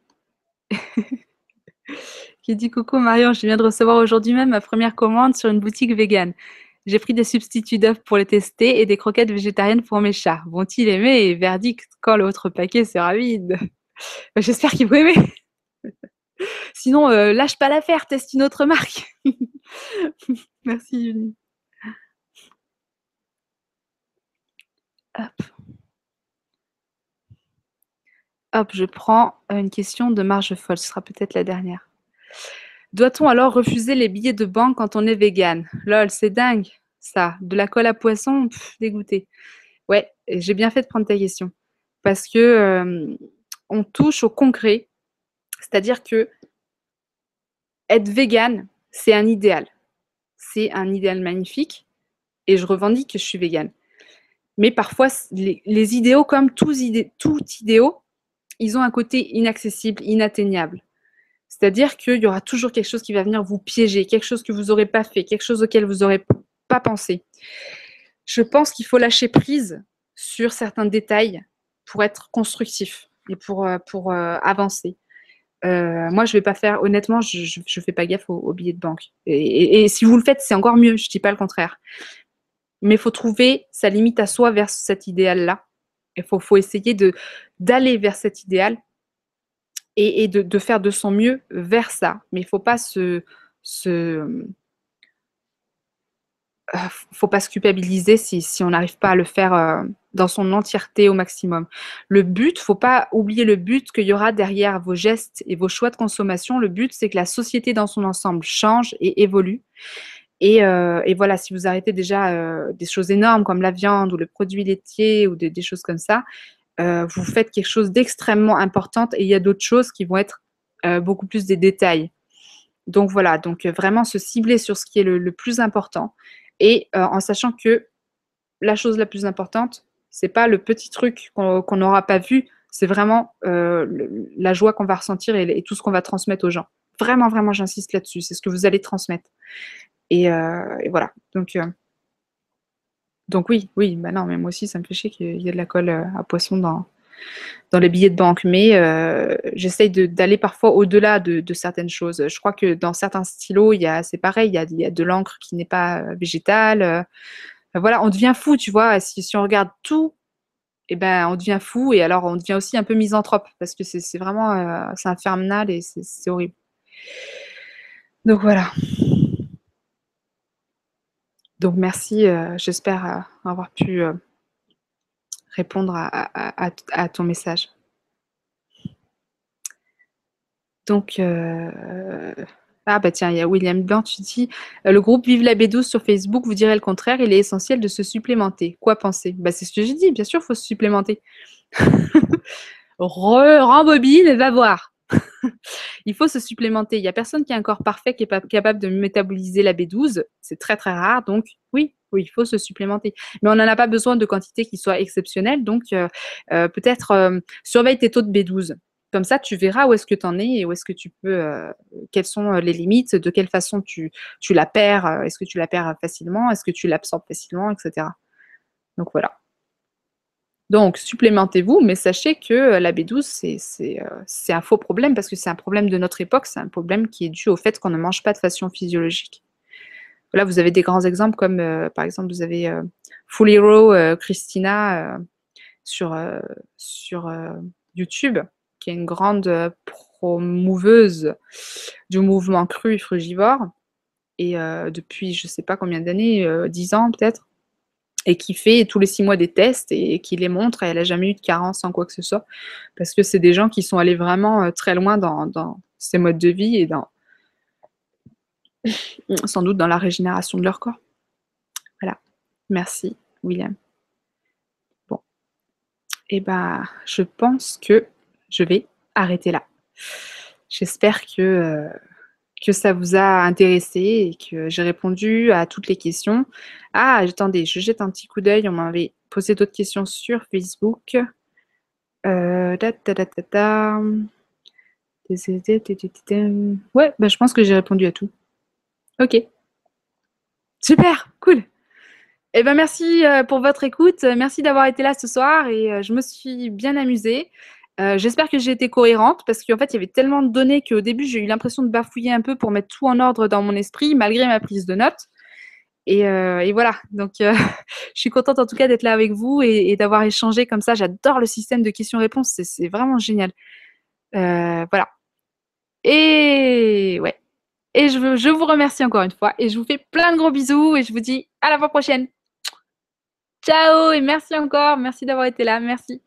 qui dit coucou Marion, je viens de recevoir aujourd'hui même ma première commande sur une boutique végane. J'ai pris des substituts d'œufs pour les tester et des croquettes végétariennes pour mes chats. Vont-ils aimer verdict, quand l'autre paquet sera vide? J'espère qu'ils vont aimer. Sinon, euh, lâche pas l'affaire, teste une autre marque. Merci Yveline. Hop. Hop, je prends une question de Marge Folle, ce sera peut-être la dernière. Doit-on alors refuser les billets de banque quand on est vegan? Lol, c'est dingue, ça. De la colle à poisson, dégoûté. Ouais, j'ai bien fait de prendre ta question. Parce que on touche au concret. C'est-à-dire que être vegan, c'est un idéal. C'est un idéal magnifique. Et je revendique que je suis vegan. Mais parfois, les, idéaux, comme tous tout idéaux, ils ont un côté inaccessible, inatteignable. C'est-à-dire qu'il y aura toujours quelque chose qui va venir vous piéger, quelque chose que vous n'aurez pas fait, quelque chose auquel vous n'aurez pas pensé. Je pense qu'il faut lâcher prise sur certains détails pour être constructif et pour, euh, pour euh, avancer. Euh, moi, je vais pas faire, honnêtement, je ne fais pas gaffe aux, billets de banque. Et, si vous le faites, c'est encore mieux, je ne dis pas le contraire. Mais il faut trouver sa limite à soi vers cet idéal-là. Il faut, essayer d'aller vers cet idéal et, de, faire de son mieux vers ça. Mais il ne faut pas se, euh, faut pas se culpabiliser si, on n'arrive pas à le faire euh, dans son entièreté au maximum. Le but, faut pas oublier le but qu'il y aura derrière vos gestes et vos choix de consommation. Le but, c'est que la société dans son ensemble change et évolue. Et, euh, voilà, si vous arrêtez déjà des choses énormes comme la viande ou le produit laitier ou de, des choses comme ça, euh, vous faites quelque chose d'extrêmement important et il y a d'autres choses qui vont être euh, beaucoup plus des détails. Donc voilà, donc vraiment se cibler sur ce qui est le, plus important et euh, en sachant que la chose la plus importante, c'est pas le petit truc qu'on n'aura pas vu, c'est vraiment euh, la joie qu'on va ressentir et, tout ce qu'on va transmettre aux gens. Vraiment, vraiment, j'insiste là-dessus. C'est ce que vous allez transmettre. Et, euh, et voilà. Donc, euh, donc oui, oui, bah non, mais moi aussi, ça me fait chier qu'il y ait de la colle euh, à poisson dans, les billets de banque. Mais euh, j'essaye d'aller parfois au-delà de, certaines choses. Je crois que dans certains stylos, c'est pareil, il y a, de l'encre qui n'est pas euh, végétale. voilà, on devient fou, tu vois. Si, si on regarde tout, eh ben, on devient fou et alors on devient aussi un peu misanthrope parce que c'est vraiment euh, c'est infernal et c'est horrible. Donc voilà. Donc merci, euh, j'espère euh, avoir pu euh, répondre à, ton message. Donc, ah bah tiens, il y a William Blanc, tu dis, le groupe Vive la B12 sur Facebook vous dirait le contraire, il est essentiel de se supplémenter. Quoi penser? Bah, C'est ce que j'ai dit, bien sûr, il faut se supplémenter. Re, rembobine et va voir. il faut se supplémenter. Il n'y a personne qui a un corps parfait qui est pas capable de métaboliser la B12. C'est très très rare. Donc oui, oui, il faut se supplémenter. Mais on n'en a pas besoin de quantité qui soit exceptionnelle. Donc euh, euh, peut-être euh, surveille tes taux de B12. Comme ça, tu verras où est-ce que tu en es et où est-ce que tu peux, quelles sont les limites, de quelle façon tu, tu la perds. Est-ce que tu la perds facilement Est-ce que tu l'absorbes facilement, etc. Donc voilà. Donc supplémentez-vous, mais sachez que, la B12 c'est c'est, un faux problème parce que c'est un problème de notre époque, c'est un problème qui est dû au fait qu'on ne mange pas de façon physiologique. Là, vous avez des grands exemples comme, heu, par exemple, vous avez, heu, Full Hero, heu, Christina, sur, YouTube, qui est une grande, promouveuse du mouvement cru et frugivore et depuis je sais pas combien d'années, heu, 10 ans peut-être et qui fait tous les 6 mois des tests et qui les montre et elle a jamais eu de carence en quoi que ce soit. Parce que c'est des gens qui sont allés vraiment, heu, très loin dans ces modes de vie et dans sans doute dans la régénération de leur corps. Voilà. Merci William. Bon. Et bah, je pense que je vais arrêter là. J'espère que, heu, que ça vous a intéressé et que j'ai répondu à toutes les questions. Ah, attendez, je jette un petit coup d'œil, on m'avait posé d'autres questions sur Facebook. Ouais, je pense que j'ai répondu à tout. OK. Super, cool. Et bah, merci, heu, pour votre écoute, merci d'avoir été là ce soir et heu, je me suis bien amusée. Heu, j'espère que j'ai été cohérente parce qu'en fait, il y avait tellement de données qu'au début, j'ai eu l'impression de bafouiller un peu pour mettre tout en ordre dans mon esprit malgré ma prise de notes et heu et voilà, donc heu, je suis contente en tout cas d'être là avec vous et d'avoir échangé comme ça. J'adore le système de questions-réponses, c'est vraiment génial. Voilà et ouais et je je vous remercie encore une fois et je vous fais plein de gros bisous et je vous dis à la fois prochaine. Ciao et merci encore, merci d'avoir été là, merci.